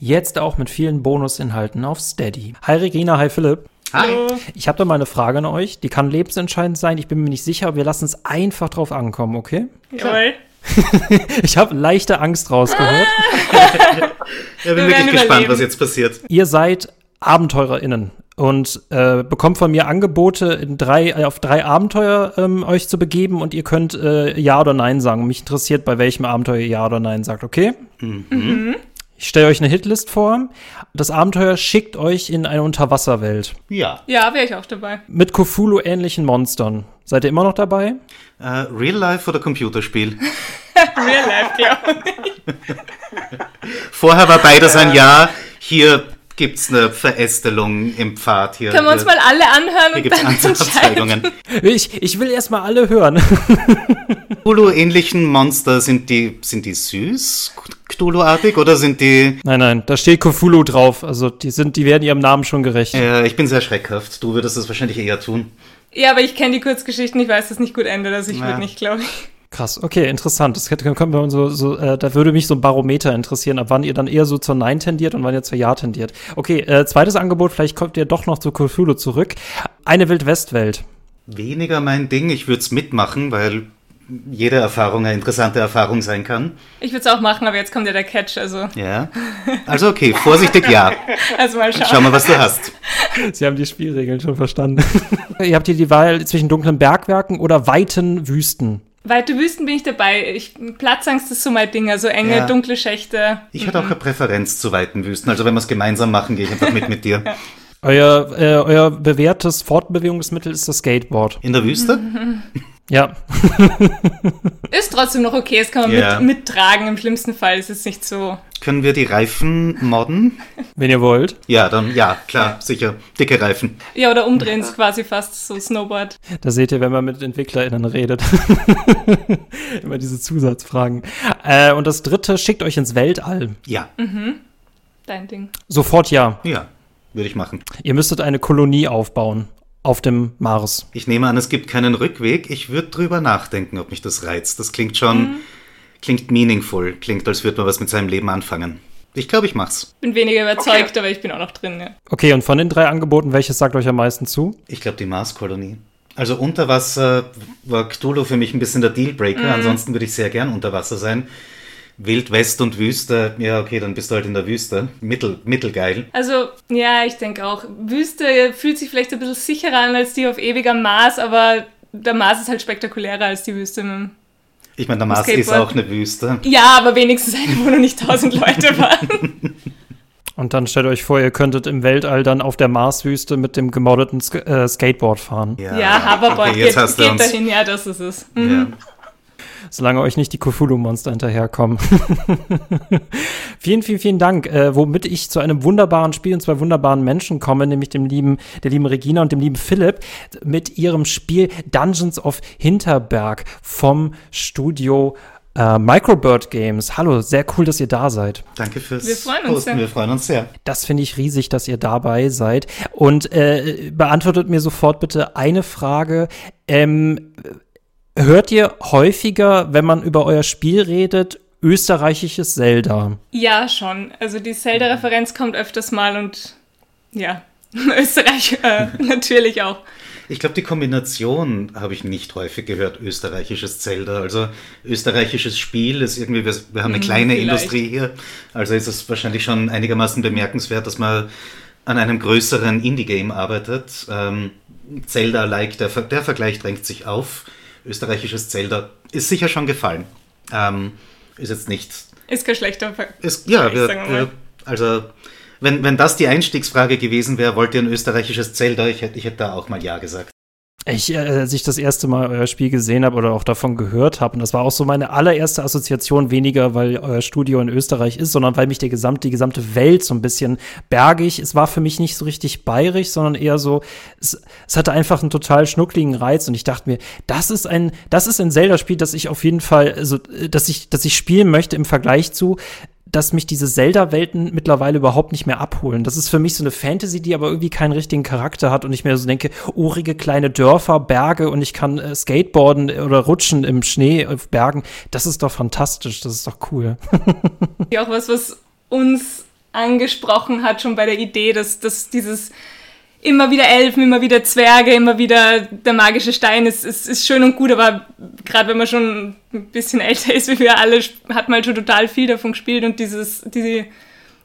Jetzt auch mit vielen Bonusinhalten auf Steady. Hi Regina, hi Philipp. Hi. Ich habe da mal eine Frage an euch. Die kann lebensentscheidend sein. Ich bin mir nicht sicher, aber wir lassen es einfach drauf ankommen, okay? Jawohl. Ich habe leichte Angst rausgehört. Ja, bin Wir wirklich gespannt, überleben. was jetzt passiert. Ihr seid AbenteurerInnen und äh, bekommt von mir Angebote, in drei, auf drei Abenteuer ähm, euch zu begeben und ihr könnt äh, Ja oder Nein sagen. Mich interessiert, bei welchem Abenteuer ihr Ja oder Nein sagt, okay? Ich stelle euch eine Hitlist vor. Das Abenteuer schickt euch in eine Unterwasserwelt Ja. Ja, wäre ich auch dabei. mit Cthulhu-ähnlichen Monstern. Seid ihr immer noch dabei? Äh, Real Life oder Computerspiel? Real life, glaube ich. Vorher war beides ein Ja. Hier gibt's eine Verästelung im Pfad. Hier, Können wir uns mal alle anhören hier und gibt's dann entscheiden. Anzeigungen. Ich, ich will erst mal alle hören. Cthulhu-ähnlichen Monster, sind die, sind die süß, Cthulhu-artig, oder sind die... nein, nein, da steht Cthulhu drauf. Also die sind, die werden ihrem Namen schon gerecht. Äh, ich bin sehr schreckhaft. Du würdest es wahrscheinlich eher tun. Ja, aber ich kenne die Kurzgeschichten, ich weiß, dass es nicht gut endet, also ich Ja. würde nicht, glaube ich. Krass, okay, interessant. Das können wir so, so äh, da würde mich so ein Barometer interessieren, ab wann ihr dann eher so zur Nein tendiert und wann ihr zur Ja tendiert. Okay, äh, zweites Angebot, vielleicht kommt ihr doch noch zu Cthulhu zurück. Eine Wildwestwelt. Weniger mein Ding. Ich würde es mitmachen, weil jede Erfahrung eine interessante Erfahrung sein kann. Ich würde es auch machen, aber jetzt kommt ja der Catch, also, Ja. Also okay, vorsichtig ja. also mal schauen. Schau mal, was du hast. Sie haben die Spielregeln schon verstanden. ihr habt hier die Wahl zwischen dunklen Bergwerken oder weiten Wüsten. Weite Wüsten bin ich dabei. Ich, Platzangst ist so mein Ding, also enge, Ja. dunkle Schächte. Ich hatte auch eine Präferenz zu weiten Wüsten. Also wenn wir es gemeinsam machen, gehe ich einfach mit mit dir. Euer, äh, euer bewährtes Fortbewegungsmittel ist das Skateboard. In der Wüste? Ja, Ist trotzdem noch okay, es kann man Ja. mit, mittragen im schlimmsten Fall. Es ist nicht so. Können wir die Reifen modden? wenn ihr wollt. Ja, dann ja, klar, sicher. Dicke Reifen. Ja, oder umdrehen ist quasi fast so Snowboard. Da seht ihr, wenn man mit EntwicklerInnen redet. Immer diese Zusatzfragen. Äh, und das dritte, schickt euch ins Weltall. Ja, Dein Ding. Sofort ja. ja, würde ich machen. Ihr müsstet eine Kolonie aufbauen. Auf dem Mars. Ich nehme an, es gibt keinen Rückweg. Ich würde drüber nachdenken, ob mich das reizt. Das klingt schon, klingt meaningful. Klingt, als würde man was mit seinem Leben anfangen. Ich glaube, ich mach's. Bin weniger überzeugt, aber ich bin auch noch drin, ja. Okay, und von den drei Angeboten, welches sagt euch am meisten zu? Ich glaube, die Marskolonie. Also unter Wasser war Cthulhu für mich ein bisschen der Dealbreaker. Ansonsten würde ich sehr gern unter Wasser sein. Wild West und Wüste, ja okay, dann bist du halt in der Wüste. Mittel, mittelgeil. Also, ja, ich denke auch. Wüste fühlt sich vielleicht ein bisschen sicherer an als die auf ewiger Mars, aber der Mars ist halt spektakulärer als die Wüste. Ich meine, der Mars ist auch eine Wüste. Ja, aber wenigstens eine, wo noch nicht tausend Leute waren. Und dann stellt euch vor, ihr könntet im Weltall dann auf der Marswüste mit dem gemoddeten Sk äh, Skateboard fahren. Ja, Hoverboard okay, jetzt geht, hast du geht uns. dahin, ja, das ist es. Ja. Solange euch nicht die Cthulhu-Monster hinterherkommen. vielen, vielen, vielen Dank. Äh, womit ich zu einem wunderbaren Spiel und zwei wunderbaren Menschen komme, nämlich dem lieben, der lieben Regina und dem lieben Philipp, mit ihrem Spiel Dungeons of Hinterberg vom Studio äh, Microbird Games. Hallo, sehr cool, dass ihr da seid. Danke fürs Wir freuen uns Posten. sehr. Wir freuen uns sehr. Das finde ich riesig, dass ihr dabei seid. Und äh, beantwortet mir sofort bitte eine Frage. Ähm, hört ihr häufiger, wenn man über euer Spiel redet, österreichisches Zelda? Ja, schon. Also die Zelda-Referenz kommt öfters mal und ja, Österreich äh, natürlich auch. Ich glaube, die Kombination habe ich nicht häufig gehört, österreichisches Zelda. Also österreichisches Spiel ist irgendwie, wir, wir haben eine kleine vielleicht. Industrie hier, also ist es wahrscheinlich schon einigermaßen bemerkenswert, dass man an einem größeren Indie-Game arbeitet. Ähm, Zelda-like, der, Ver- der Vergleich drängt sich auf. Österreichisches Zelda ist sicher schon gefallen. Ähm, ist jetzt nicht Ist kein schlechter Ver ist, ja, wir, wir, also wenn, wenn das die Einstiegsfrage gewesen wäre, wollt ihr ein österreichisches Zelda? Ich hätte, ich hätte da auch mal Ja gesagt. Ich, äh, als ich das erste Mal euer Spiel gesehen habe oder auch davon gehört habe, und das war auch so meine allererste Assoziation, weniger weil euer Studio in Österreich ist, sondern weil mich der gesamte, die gesamte Welt so ein bisschen bergig, es war für mich nicht so richtig bayerisch, sondern eher so, es, es hatte einfach einen total schnuckligen Reiz und ich dachte mir, das ist ein, das ist ein Zelda-Spiel, das ich auf jeden Fall, also, äh, dass ich, dass ich spielen möchte im Vergleich zu, dass mich diese Zelda-Welten mittlerweile überhaupt nicht mehr abholen. Das ist für mich so eine Fantasy, die aber irgendwie keinen richtigen Charakter hat und ich mir so denke, urige kleine Dörfer, Berge und ich kann äh, Skateboarden oder rutschen im Schnee auf Bergen. Das ist doch fantastisch, das ist doch cool. Ja, auch was, was uns angesprochen hat, schon bei der Idee, dass, dass dieses immer wieder Elfen, immer wieder Zwerge, immer wieder der magische Stein ist, ist, ist schön und gut, aber gerade wenn man schon ein bisschen älter ist wie wir alle, hat man halt schon total viel davon gespielt und dieses, diese,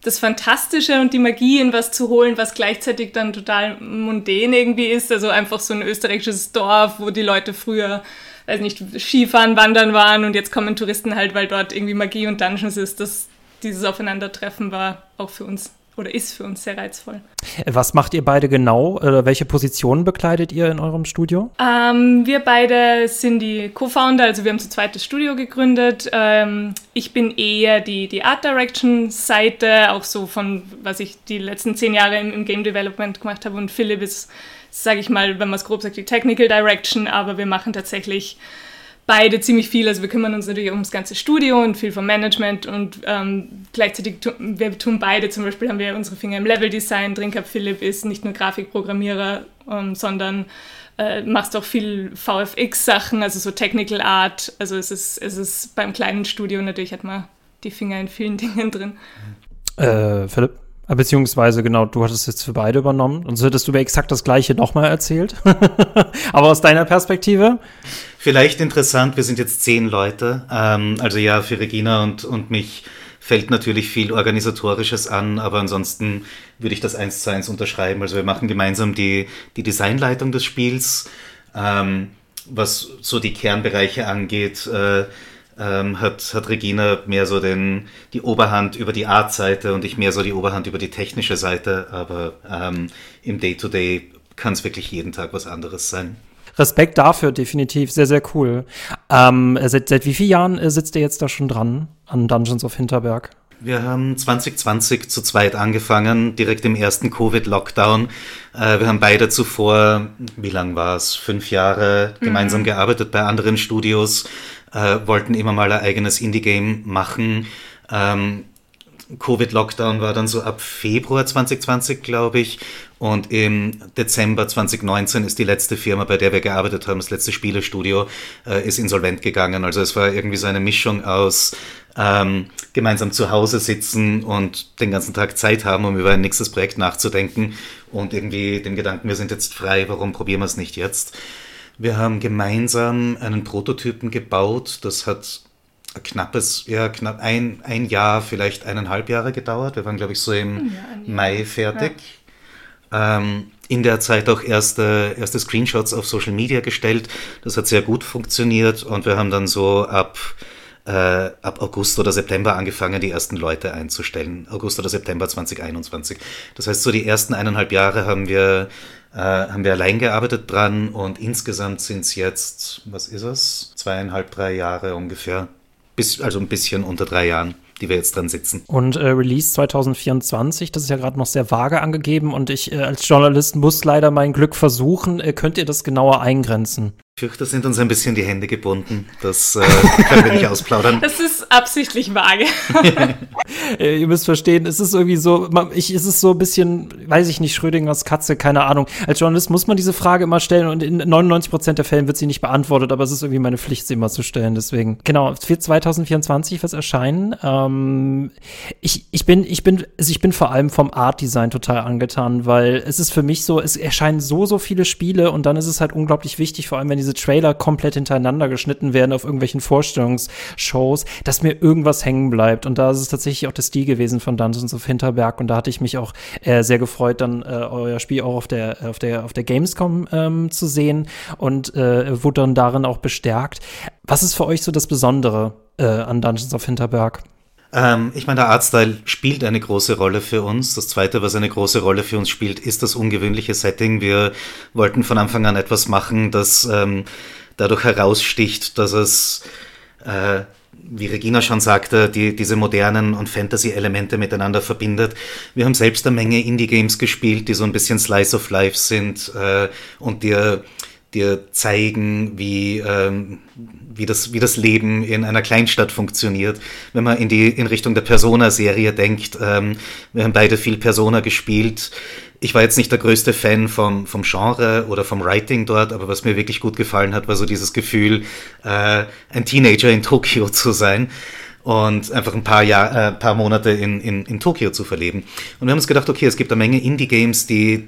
das Fantastische und die Magie in was zu holen, was gleichzeitig dann total mundän irgendwie ist, also einfach so ein österreichisches Dorf, wo die Leute früher weiß nicht, Skifahren, Wandern waren und jetzt kommen Touristen halt, weil dort irgendwie Magie und Dungeons ist. Das, dieses Aufeinandertreffen war auch für uns oder ist für uns sehr reizvoll. Was macht ihr beide genau? Oder welche Positionen bekleidet ihr in eurem Studio? Ähm, wir beide sind die Co-Founder, also wir haben zu zweit das Studio gegründet. Ähm, ich bin eher die, die Art Direction Seite, auch so von, was ich die letzten zehn Jahre im, im Game Development gemacht habe. Und Philipp ist, sage ich mal, wenn man es grob sagt, die Technical Direction, aber wir machen tatsächlich beide ziemlich viel. Also wir kümmern uns natürlich ums ganze Studio und viel vom Management und ähm, gleichzeitig tun, wir tun beide, zum Beispiel haben wir unsere Finger im Level-Design. Drinker Philipp ist nicht nur Grafikprogrammierer, ähm, sondern äh, machst auch viel VFX-Sachen, also so Technical Art. Also es ist, es ist beim kleinen Studio natürlich hat man die Finger in vielen Dingen drin. Äh, Philipp? Ah, beziehungsweise, genau, du hattest jetzt für beide übernommen. Und so hättest du mir exakt das Gleiche nochmal erzählt. Aber aus deiner Perspektive? Vielleicht interessant, wir sind jetzt zehn Leute. Ähm, also ja, für Regina und, und mich fällt natürlich viel Organisatorisches an, aber ansonsten würde ich das eins zu eins unterschreiben. Also wir machen gemeinsam die, die Designleitung des Spiels. Ähm, was so die Kernbereiche angeht, äh, ähm, hat, hat Regina mehr so den, die Oberhand über die Art-Seite und ich mehr so die Oberhand über die technische Seite, aber ähm, im Day-to-Day kann es wirklich jeden Tag was anderes sein. Respekt dafür, definitiv. Sehr, sehr cool. Ähm, seit, seit wie vielen Jahren äh, sitzt ihr jetzt da schon dran an Dungeons of Hinterberg? Wir haben 2020 zu zweit angefangen, direkt im ersten Covid-Lockdown. Äh, wir haben beide zuvor, wie lang war es, fünf Jahre mhm. gemeinsam gearbeitet bei anderen Studios, äh, wollten immer mal ein eigenes Indie-Game machen. Ähm, Covid-Lockdown war dann so ab Februar 2020, glaube ich. Und im Dezember 2019 ist die letzte Firma, bei der wir gearbeitet haben, das letzte Spielestudio, äh, ist insolvent gegangen. Also es war irgendwie so eine Mischung aus ähm, gemeinsam zu Hause sitzen und den ganzen Tag Zeit haben, um über ein nächstes Projekt nachzudenken und irgendwie den Gedanken, wir sind jetzt frei, warum probieren wir es nicht jetzt? Wir haben gemeinsam einen Prototypen gebaut. Das hat ein knappes, ja, knapp ein, ein Jahr, vielleicht eineinhalb Jahre gedauert. Wir waren, glaube ich, so im ja, Mai fertig. Ja. Ähm, in der Zeit auch erste, erste Screenshots auf Social Media gestellt. Das hat sehr gut funktioniert und wir haben dann so ab, äh, ab August oder September angefangen, die ersten Leute einzustellen. August oder September 2021. Das heißt, so die ersten eineinhalb Jahre haben wir äh, haben wir allein gearbeitet dran und insgesamt sind es jetzt, was ist es, zweieinhalb, drei Jahre ungefähr. Bis, also ein bisschen unter drei Jahren die wir jetzt dran sitzen. Und äh, Release 2024, das ist ja gerade noch sehr vage angegeben und ich äh, als Journalist muss leider mein Glück versuchen. Äh, könnt ihr das genauer eingrenzen? Ich fürchte, sind uns ein bisschen die Hände gebunden. Das äh, können wir nicht ausplaudern. Das ist absichtlich vage. Äh, ihr müsst verstehen, es ist irgendwie so, ich, es ist so ein bisschen, weiß ich nicht, Schrödingers Katze, keine Ahnung. Als Journalist muss man diese Frage immer stellen und in 99 Prozent der Fällen wird sie nicht beantwortet, aber es ist irgendwie meine Pflicht, sie immer zu stellen. Deswegen, genau, für 2024 wird es erscheinen. Ähm, ich, ich bin, ich bin, also ich bin vor allem vom Art Design total angetan, weil es ist für mich so, es erscheinen so, so viele Spiele und dann ist es halt unglaublich wichtig, vor allem wenn diese Trailer komplett hintereinander geschnitten werden auf irgendwelchen Vorstellungsshows, dass mir irgendwas hängen bleibt. Und da ist es tatsächlich auch der Stil gewesen von Dungeons of Hinterberg. Und da hatte ich mich auch äh, sehr gefreut, dann äh, euer Spiel auch auf der, auf der, auf der Gamescom ähm, zu sehen und äh, wurde dann darin auch bestärkt. Was ist für euch so das Besondere äh, an Dungeons of Hinterberg? Ähm, ich meine, der Artstyle spielt eine große Rolle für uns. Das Zweite, was eine große Rolle für uns spielt, ist das ungewöhnliche Setting. Wir wollten von Anfang an etwas machen, das ähm, dadurch heraussticht, dass es, äh, wie Regina schon sagte, die, diese modernen und Fantasy-Elemente miteinander verbindet. Wir haben selbst eine Menge Indie-Games gespielt, die so ein bisschen Slice of Life sind äh, und dir dir zeigen, wie, ähm, wie, das, wie das Leben in einer Kleinstadt funktioniert. Wenn man in die in Richtung der Persona-Serie denkt, ähm, wir haben beide viel Persona gespielt. Ich war jetzt nicht der größte Fan vom, vom Genre oder vom Writing dort, aber was mir wirklich gut gefallen hat, war so dieses Gefühl, äh, ein Teenager in Tokio zu sein. und einfach ein paar, Jahr, äh, paar Monate in, in, in Tokio zu verleben. Und wir haben uns gedacht, okay, es gibt eine Menge Indie-Games, die,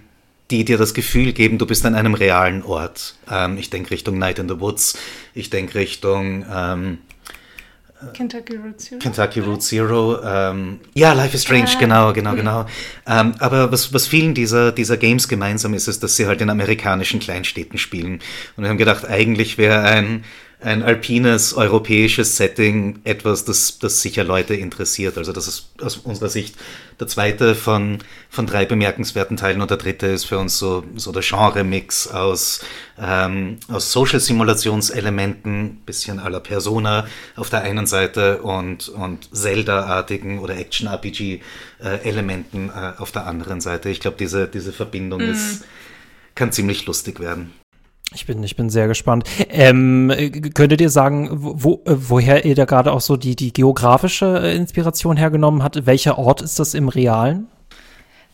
die dir das Gefühl geben, du bist an einem realen Ort. Ähm, ich denke Richtung Night in the Woods, ich denke Richtung ähm, Kentucky Route Zero. Kentucky Route Zero. Ähm, ja, Life is Strange, ah. genau, genau, genau. Ähm, aber was, was vielen dieser, dieser Games gemeinsam ist, ist, dass sie halt in amerikanischen Kleinstädten spielen. Und wir haben gedacht, eigentlich wäre ein ein alpines europäisches Setting etwas, das, das sicher Leute interessiert. Also das ist aus unserer Sicht der zweite von, von drei bemerkenswerten Teilen und der dritte ist für uns so, so der Genre-Mix aus, ähm, aus Social-Simulationselementen, bisschen à la Persona auf der einen Seite und, und Zelda-artigen oder Action-RPG-Elementen äh, auf der anderen Seite. Ich glaube, diese, diese Verbindung mm. ist, kann ziemlich lustig werden. Ich bin, ich bin sehr gespannt. Ähm, könntet ihr sagen, wo, woher ihr da gerade auch so die, die geografische äh, Inspiration hergenommen habt? Welcher Ort ist das im Realen?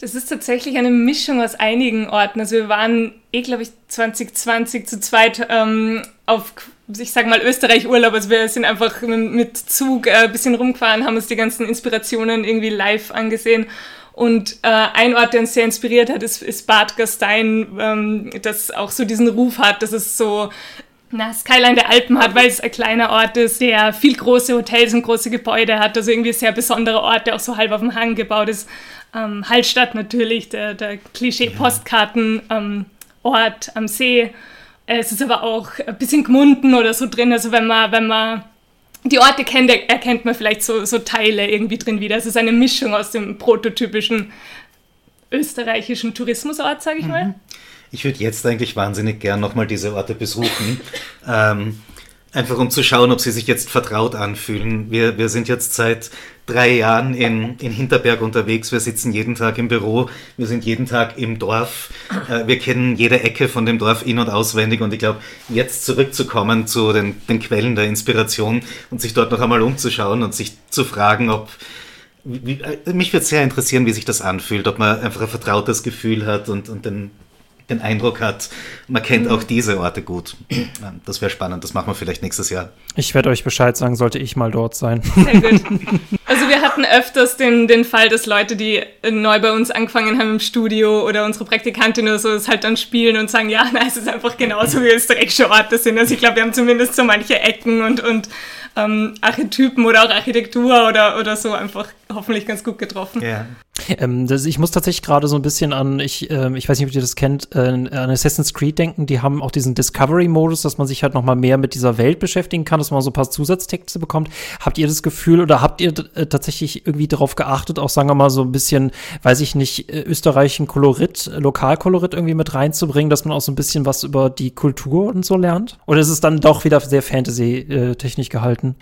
Das ist tatsächlich eine Mischung aus einigen Orten. Also wir waren eh, glaube ich, 2020 zu zweit ähm, auf, ich sage mal, Österreich-Urlaub. Also wir sind einfach mit Zug äh, ein bisschen rumgefahren, haben uns die ganzen Inspirationen irgendwie live angesehen und äh, ein Ort, der uns sehr inspiriert hat, ist, ist Bad Gastein, ähm, das auch so diesen Ruf hat, dass es so na, Skyline der Alpen hat, weil es ein kleiner Ort ist, der viel große Hotels und große Gebäude hat, also irgendwie ein sehr besonderer Ort, der auch so halb auf dem Hang gebaut ist. Ähm, Hallstatt natürlich, der, der Klischee-Postkarten-Ort ähm, am See. Es ist aber auch ein bisschen Gmunden oder so drin, also wenn man, wenn man die Orte kennt, erkennt man vielleicht so, so Teile irgendwie drin wieder. Es ist eine Mischung aus dem prototypischen österreichischen Tourismusort, sage ich mhm. mal. Ich würde jetzt eigentlich wahnsinnig gern nochmal diese Orte besuchen. ähm, einfach um zu schauen, ob sie sich jetzt vertraut anfühlen. Wir, wir sind jetzt seit drei Jahren in, in Hinterberg unterwegs. Wir sitzen jeden Tag im Büro. Wir sind jeden Tag im Dorf. Äh, wir kennen jede Ecke von dem Dorf in- und auswendig. Und ich glaube, jetzt zurückzukommen zu den, den Quellen der Inspiration und sich dort noch einmal umzuschauen und sich zu fragen, ob äh, mich würde sehr interessieren, wie sich das anfühlt, ob man einfach ein vertrautes Gefühl hat und, und den den Eindruck hat, man kennt auch diese Orte gut. Das wäre spannend, das machen wir vielleicht nächstes Jahr. Ich werde euch Bescheid sagen, sollte ich mal dort sein. Sehr gut. Also wir hatten öfters den, den Fall, dass Leute, die neu bei uns angefangen haben im Studio oder unsere Praktikantin oder so, es halt dann spielen und sagen, ja, nein, es ist einfach genauso wie österreichische Orte sind. Also ich glaube, wir haben zumindest so manche Ecken und, und ähm, Archetypen oder auch Architektur oder, oder so einfach hoffentlich ganz gut getroffen. Ja. Ähm, das, ich muss tatsächlich gerade so ein bisschen an, ich, ähm, ich weiß nicht, ob ihr das kennt, äh, an Assassin's Creed denken. Die haben auch diesen Discovery-Modus, dass man sich halt noch mal mehr mit dieser Welt beschäftigen kann, dass man so ein paar Zusatztexte bekommt. Habt ihr das Gefühl oder habt ihr äh, tatsächlich irgendwie darauf geachtet, auch sagen wir mal so ein bisschen, weiß ich nicht, äh, österreichischen Kolorit, Lokalkolorit irgendwie mit reinzubringen, dass man auch so ein bisschen was über die Kultur und so lernt? Oder ist es dann doch wieder sehr Fantasy-technisch äh, gehalten?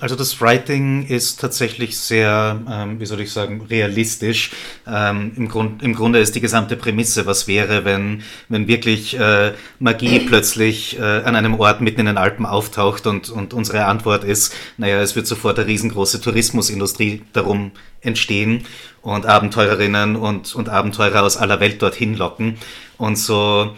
Also das Writing ist tatsächlich sehr, ähm, wie soll ich sagen, realistisch. Ähm, im, Grund, Im Grunde ist die gesamte Prämisse, was wäre, wenn, wenn wirklich äh, Magie plötzlich äh, an einem Ort mitten in den Alpen auftaucht und, und unsere Antwort ist, naja, es wird sofort eine riesengroße Tourismusindustrie darum entstehen und Abenteurerinnen und, und Abenteurer aus aller Welt dorthin locken. Und so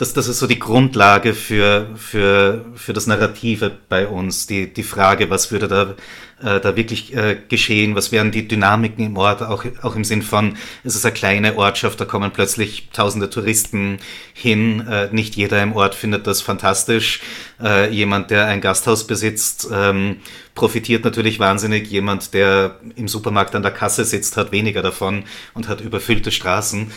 das, das ist so die Grundlage für, für, für das Narrative bei uns. Die, die Frage, was würde da, äh, da wirklich äh, geschehen? Was wären die Dynamiken im Ort? Auch, auch im Sinn von, es ist eine kleine Ortschaft, da kommen plötzlich tausende Touristen hin. Äh, nicht jeder im Ort findet das fantastisch. Äh, jemand, der ein Gasthaus besitzt, ähm, profitiert natürlich wahnsinnig. Jemand, der im Supermarkt an der Kasse sitzt, hat weniger davon und hat überfüllte Straßen.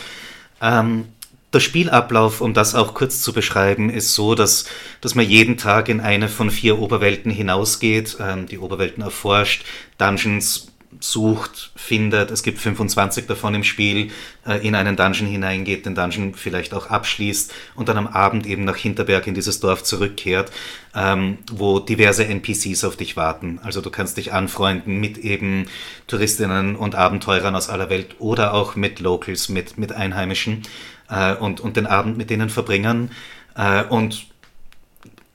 Ähm, der Spielablauf, um das auch kurz zu beschreiben, ist so, dass, dass man jeden Tag in eine von vier Oberwelten hinausgeht, ähm, die Oberwelten erforscht, Dungeons sucht, findet, es gibt 25 davon im Spiel, äh, in einen Dungeon hineingeht, den Dungeon vielleicht auch abschließt und dann am Abend eben nach Hinterberg in dieses Dorf zurückkehrt, ähm, wo diverse NPCs auf dich warten. Also du kannst dich anfreunden mit eben Touristinnen und Abenteurern aus aller Welt oder auch mit Locals, mit, mit Einheimischen äh, und, und den Abend mit denen verbringen äh, und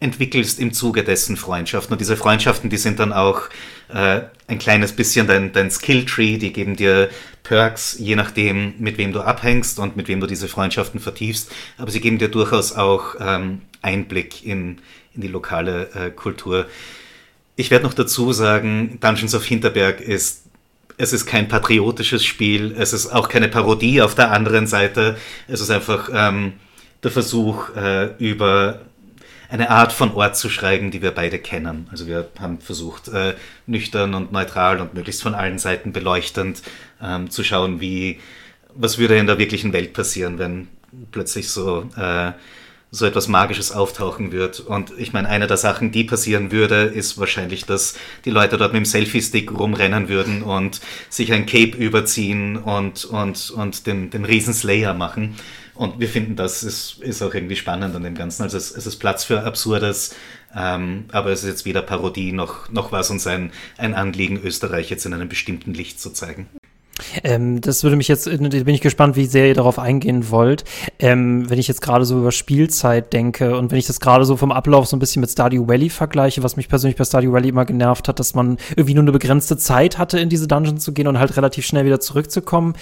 entwickelst im Zuge dessen Freundschaften. Und diese Freundschaften, die sind dann auch äh, ein kleines bisschen dein, dein Skill-Tree, die geben dir Perks, je nachdem, mit wem du abhängst und mit wem du diese Freundschaften vertiefst. Aber sie geben dir durchaus auch ähm, Einblick in, in die lokale äh, Kultur Ich werde noch dazu sagen, Dungeons of Hinterberg ist es ist kein patriotisches Spiel, es ist auch keine Parodie auf der anderen Seite. Es ist einfach ähm, der Versuch, äh, über eine Art von Ort zu schreiben, die wir beide kennen. Also wir haben versucht, äh, nüchtern und neutral und möglichst von allen Seiten beleuchtend ähm, zu schauen, wie, was würde in der wirklichen Welt passieren, wenn plötzlich so äh, so etwas Magisches auftauchen wird. Und ich meine, eine der Sachen, die passieren würde, ist wahrscheinlich, dass die Leute dort mit dem Selfie-Stick rumrennen würden und sich ein Cape überziehen und, und, und den, den Riesenslayer machen. Und wir finden, das ist, ist auch irgendwie spannend an dem Ganzen. Also es, es ist Platz für Absurdes, ähm, aber es ist jetzt weder Parodie noch, noch was uns ein, ein Anliegen, Österreich jetzt in einem bestimmten Licht zu zeigen. Ähm, das würde mich jetzt, äh, bin ich gespannt, wie sehr ihr darauf eingehen wollt. Ähm, wenn ich jetzt gerade so über Spielzeit denke und wenn ich das gerade so vom Ablauf so ein bisschen mit Stardew Valley vergleiche, was mich persönlich bei Stardew Valley immer genervt hat, dass man irgendwie nur eine begrenzte Zeit hatte, in diese Dungeons zu gehen und halt relativ schnell wieder zurückzukommen.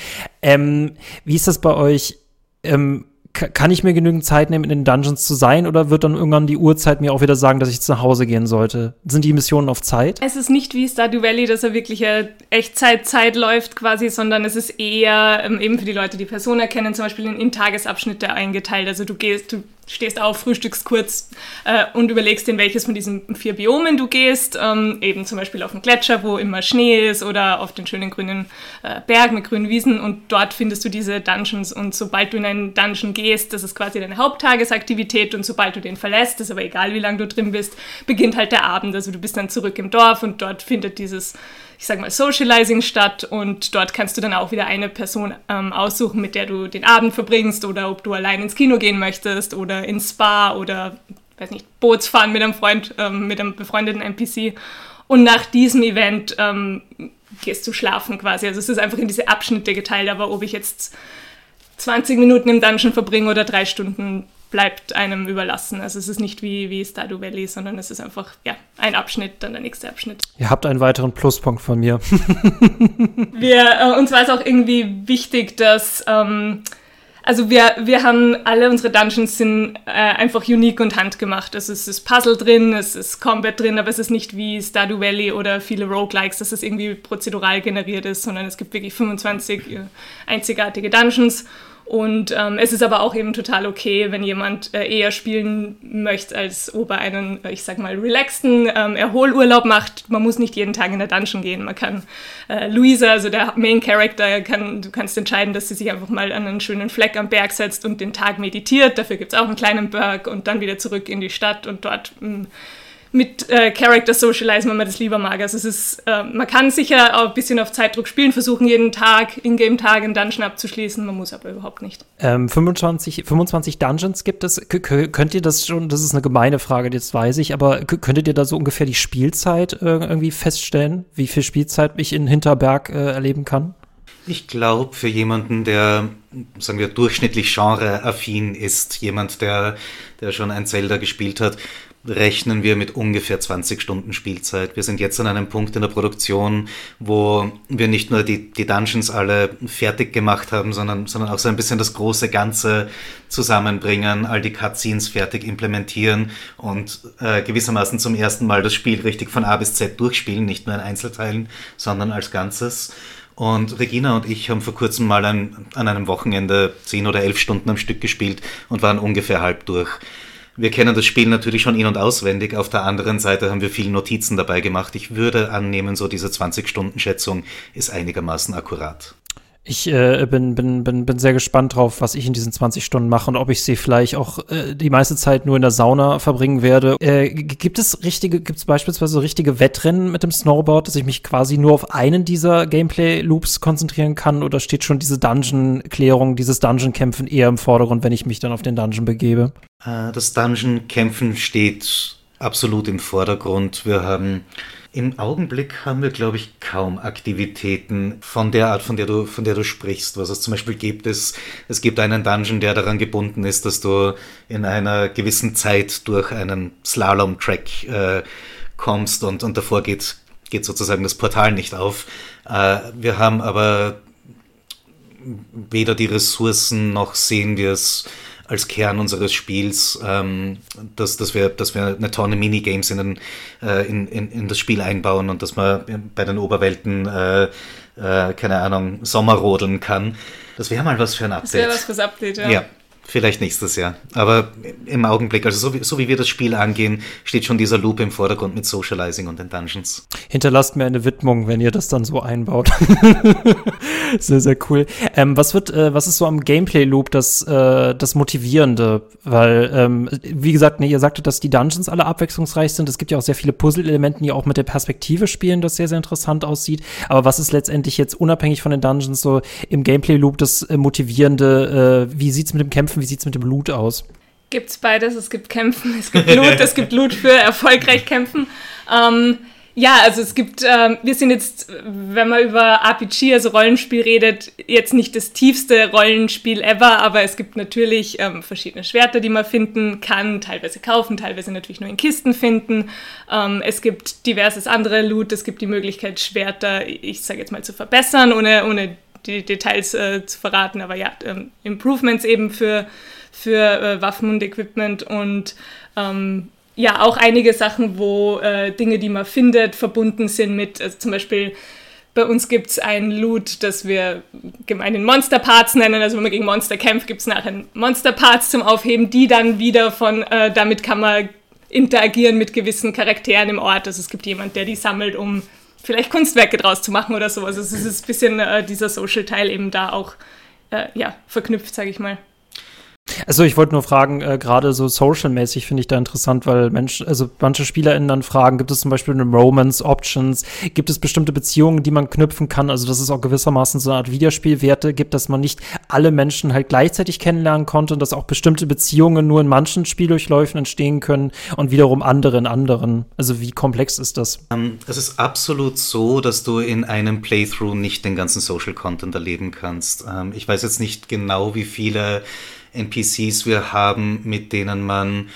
Ähm, wie ist das bei euch? Ähm, kann ich mir genügend Zeit nehmen, in den Dungeons zu sein, oder wird dann irgendwann die Uhrzeit mir auch wieder sagen, dass ich jetzt nach Hause gehen sollte? Sind die Missionen auf Zeit? Es ist nicht wie Stardew Valley, dass er wirklich Echtzeit-Zeit läuft quasi, sondern es ist eher ähm, eben für die Leute, die Person erkennen, zum Beispiel in, in Tagesabschnitte eingeteilt. Also du gehst, du stehst auf, frühstückst kurz äh, und überlegst, in welches von diesen vier Biomen du gehst. Ähm, eben zum Beispiel auf den Gletscher, wo immer Schnee ist, oder auf den schönen grünen äh, Berg mit grünen Wiesen. Und dort findest du diese Dungeons. Und sobald du in einen Dungeon gehst, das ist quasi deine Haupttagesaktivität. Und sobald du den verlässt, ist aber egal, wie lange du drin bist, beginnt halt der Abend. Also du bist dann zurück im Dorf und dort findet dieses ich sag mal, Socializing statt und dort kannst du dann auch wieder eine Person ähm, aussuchen, mit der du den Abend verbringst oder ob du allein ins Kino gehen möchtest oder ins Spa oder, weiß nicht, Bootsfahren mit einem Freund, ähm, mit einem befreundeten NPC. Und nach diesem Event ähm, gehst du schlafen quasi. Also es ist einfach in diese Abschnitte geteilt, aber ob ich jetzt 20 Minuten im Dungeon verbringe oder drei Stunden, bleibt einem überlassen. Also es ist nicht wie, wie Stardew Valley, sondern es ist einfach ja, ein Abschnitt, dann der nächste Abschnitt. Ihr habt einen weiteren Pluspunkt von mir. wir, äh, uns war es auch irgendwie wichtig, dass ähm, also wir, wir haben alle unsere Dungeons sind äh, einfach unique und handgemacht. Also es ist Puzzle drin, es ist Combat drin, aber es ist nicht wie Stardew Valley oder viele Roguelikes, dass es irgendwie prozedural generiert ist, sondern es gibt wirklich 25 äh, einzigartige Dungeons und ähm, es ist aber auch eben total okay, wenn jemand äh, eher spielen möchte, als ob er einen, äh, ich sag mal, relaxten ähm, Erholurlaub macht. Man muss nicht jeden Tag in der Dungeon gehen. Man kann, äh, Luisa, also der Main Character, kann, du kannst entscheiden, dass sie sich einfach mal an einen schönen Fleck am Berg setzt und den Tag meditiert. Dafür gibt es auch einen kleinen Berg und dann wieder zurück in die Stadt und dort mh, hm, mit äh, Character Socialize, wenn man das lieber mag. Also es ist, äh, man kann sicher auch ein bisschen auf Zeitdruck spielen, versuchen jeden Tag, Ingame-Tag einen Dungeon abzuschließen, man muss aber überhaupt nicht. Ähm, 25, 25 Dungeons gibt es. K könnt ihr das schon, das ist eine gemeine Frage, jetzt weiß ich, aber könntet ihr da so ungefähr die Spielzeit äh, irgendwie feststellen, wie viel Spielzeit ich in Hinterberg äh, erleben kann? Ich glaube, für jemanden, der, sagen wir, durchschnittlich genreaffin ist, jemand, der, der schon ein Zelda gespielt hat, rechnen wir mit ungefähr 20 Stunden Spielzeit. Wir sind jetzt an einem Punkt in der Produktion, wo wir nicht nur die, die Dungeons alle fertig gemacht haben, sondern, sondern auch so ein bisschen das große Ganze zusammenbringen, all die Cutscenes fertig implementieren und äh, gewissermaßen zum ersten Mal das Spiel richtig von A bis Z durchspielen, nicht nur in Einzelteilen, sondern als Ganzes. Und Regina und ich haben vor kurzem mal ein, an einem Wochenende zehn oder elf Stunden am Stück gespielt und waren ungefähr halb durch. Wir kennen das Spiel natürlich schon in- und auswendig. Auf der anderen Seite haben wir viele Notizen dabei gemacht. Ich würde annehmen, so diese 20-Stunden-Schätzung ist einigermaßen akkurat. Ich äh, bin, bin, bin, bin sehr gespannt drauf, was ich in diesen 20 Stunden mache und ob ich sie vielleicht auch äh, die meiste Zeit nur in der Sauna verbringen werde. Äh, gibt es richtige, gibt es beispielsweise richtige Wettrennen mit dem Snowboard, dass ich mich quasi nur auf einen dieser Gameplay-Loops konzentrieren kann oder steht schon diese Dungeon-Klärung, dieses Dungeon-Kämpfen eher im Vordergrund, wenn ich mich dann auf den Dungeon begebe? Äh, das Dungeon-Kämpfen steht absolut im Vordergrund. Wir haben im Augenblick haben wir, glaube ich, kaum Aktivitäten von der Art, von der du, von der du sprichst. Was es zum Beispiel gibt, ist, es gibt einen Dungeon, der daran gebunden ist, dass du in einer gewissen Zeit durch einen Slalom-Track äh, kommst und, und davor geht, geht sozusagen das Portal nicht auf. Äh, wir haben aber weder die Ressourcen noch sehen wir es als Kern unseres Spiels, ähm, dass, dass, wir, dass wir eine Tonne Minigames in, den, äh, in, in, in das Spiel einbauen und dass man bei den Oberwelten, äh, äh, keine Ahnung, Sommer rodeln kann. Das wäre mal was für ein Update. Das wäre was fürs Update, ja. Ja, Vielleicht nächstes Jahr. Aber im Augenblick, also so wie, so wie wir das Spiel angehen, steht schon dieser Loop im Vordergrund mit Socializing und den Dungeons. Hinterlasst mir eine Widmung, wenn ihr das dann so einbaut. sehr, sehr cool. Ähm, was wird, äh, was ist so am Gameplay-Loop das, äh, das Motivierende? Weil, ähm, wie gesagt, ne, ihr sagtet, dass die Dungeons alle abwechslungsreich sind. Es gibt ja auch sehr viele Puzzle-Elementen, die auch mit der Perspektive spielen, das sehr, sehr interessant aussieht. Aber was ist letztendlich jetzt unabhängig von den Dungeons so im Gameplay-Loop das äh, Motivierende? Äh, wie sieht's mit dem Kämpfen Kämpfen, wie sieht es mit dem Loot aus? Gibt es beides. Es gibt Kämpfen, es gibt Loot, es gibt Loot für erfolgreich kämpfen. Ähm, ja, also es gibt, ähm, wir sind jetzt, wenn man über RPG, also Rollenspiel redet, jetzt nicht das tiefste Rollenspiel ever, aber es gibt natürlich ähm, verschiedene Schwerter, die man finden kann, teilweise kaufen, teilweise natürlich nur in Kisten finden. Ähm, es gibt diverses andere Loot, es gibt die Möglichkeit, Schwerter, ich sage jetzt mal, zu verbessern, ohne, ohne die Details äh, zu verraten, aber ja, ähm, Improvements eben für, für äh, Waffen und Equipment und ähm, ja, auch einige Sachen, wo äh, Dinge, die man findet, verbunden sind mit, also zum Beispiel bei uns gibt es ein Loot, das wir gemeinhin Monster Parts nennen. Also wenn man gegen Monster kämpft, gibt es nachher Monster Parts zum Aufheben, die dann wieder von, äh, damit kann man interagieren mit gewissen Charakteren im Ort. Also es gibt jemand, der die sammelt, um vielleicht Kunstwerke draus zu machen oder sowas. Also es ist ein bisschen äh, dieser Social-Teil eben da auch äh, ja, verknüpft, sage ich mal. Also ich wollte nur fragen, äh, gerade so social-mäßig finde ich da interessant, weil Mensch, also manche SpielerInnen dann fragen, gibt es zum Beispiel eine Romance, Options, gibt es bestimmte Beziehungen, die man knüpfen kann, also dass es auch gewissermaßen so eine Art Wiederspielwerte gibt, dass man nicht alle Menschen halt gleichzeitig kennenlernen konnte und dass auch bestimmte Beziehungen nur in manchen Spieldurchläufen entstehen können und wiederum andere in anderen. Also wie komplex ist das? Um, ähm, es ist absolut so, dass du in einem Playthrough nicht den ganzen Social Content erleben kannst. Um, ähm, ich weiß jetzt nicht genau, wie viele NPCs wir haben, mit denen man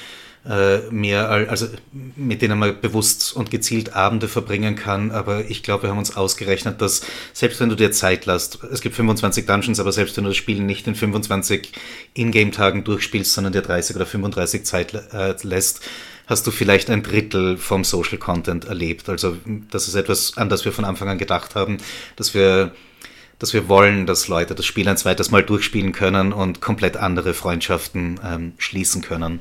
äh, mehr, also mit denen man bewusst und gezielt Abende verbringen kann. Aber ich glaube, wir haben uns ausgerechnet, dass selbst wenn du dir Zeit lässt, es gibt 25 Dungeons, aber selbst wenn du das Spiel nicht in 25 Ingame-Tagen durchspielst, sondern dir 30 oder 35 Zeit äh, lässt, hast du vielleicht ein Drittel vom Social Content erlebt. Also das ist etwas, an das wir von Anfang an gedacht haben, dass wir dass wir wollen, dass Leute das Spiel ein zweites Mal durchspielen können und komplett andere Freundschaften ähm, schließen können.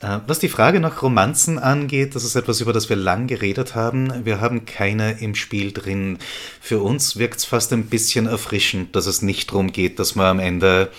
Äh, was die Frage nach Romanzen angeht, das ist etwas, über das wir lang geredet haben. Wir haben keine im Spiel drin. Für uns wirkt es fast ein bisschen erfrischend, dass es nicht darum geht, dass man am Ende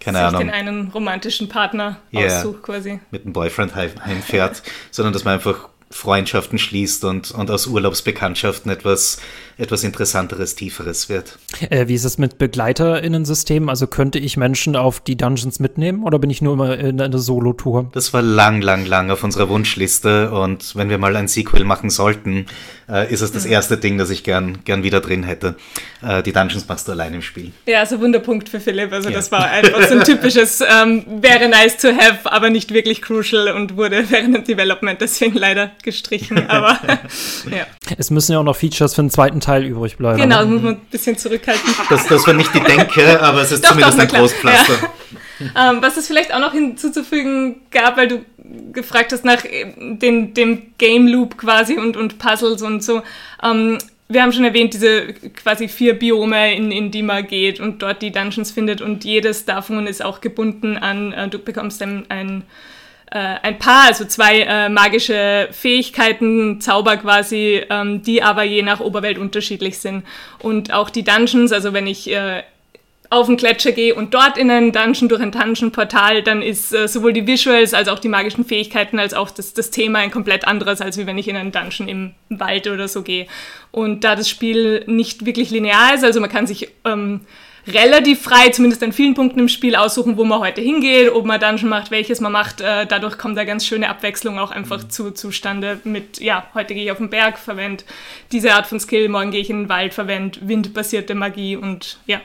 keine Sich Ahnung. den einen romantischen Partner yeah, aussucht quasi. Mit einem Boyfriend heimfährt, sondern dass man einfach Freundschaften schließt und, und aus Urlaubsbekanntschaften etwas, etwas Interessanteres, Tieferes wird. Äh, wie ist es mit BegleiterInnen-Systemen? Also könnte ich Menschen auf die Dungeons mitnehmen oder bin ich nur immer in einer Solo-Tour? Das war lang, lang, lang auf unserer Wunschliste und wenn wir mal ein Sequel machen sollten, äh, ist es das mhm. erste Ding, das ich gern, gern wieder drin hätte. Äh, die Dungeons machst du allein im Spiel. Ja, also Wunderpunkt für Philipp. Also ja. das war einfach so ein typisches ähm, wäre nice to have, aber nicht wirklich crucial und wurde während dem Development deswegen leider gestrichen. Aber ja. Es müssen ja auch noch Features für den zweiten Teil übrig bleiben. Genau, muss man ein bisschen zurückhalten. Das, das war nicht die Denke, aber es ist doch, zumindest doch, ein Großpflaster. Ja. Ähm, was es vielleicht auch noch hinzuzufügen gab, weil du gefragt hast nach äh, den, dem Game Loop quasi und, und Puzzles und so. Ähm, wir haben schon erwähnt, diese quasi vier Biome, in, in die man geht und dort die Dungeons findet und jedes davon ist auch gebunden an, äh, du bekommst dann ein, äh, ein paar, also zwei äh, magische Fähigkeiten, Zauber quasi, ähm, die aber je nach Oberwelt unterschiedlich sind. Und auch die Dungeons, also wenn ich äh, auf den Gletscher gehe und dort in einen Dungeon durch ein Dungeon-Portal, dann ist äh, sowohl die Visuals als auch die magischen Fähigkeiten als auch das, das Thema ein komplett anderes, als wie wenn ich in einen Dungeon im Wald oder so gehe. Und da das Spiel nicht wirklich linear ist, also man kann sich ähm, relativ frei, zumindest an vielen Punkten im Spiel, aussuchen, wo man heute hingeht, ob man Dungeon macht, welches man macht. Äh, dadurch kommt da ganz schöne Abwechslung auch einfach mhm. zu, zustande mit, ja, heute gehe ich auf den Berg, verwende diese Art von Skill, morgen gehe ich in den Wald, verwende windbasierte Magie und ja,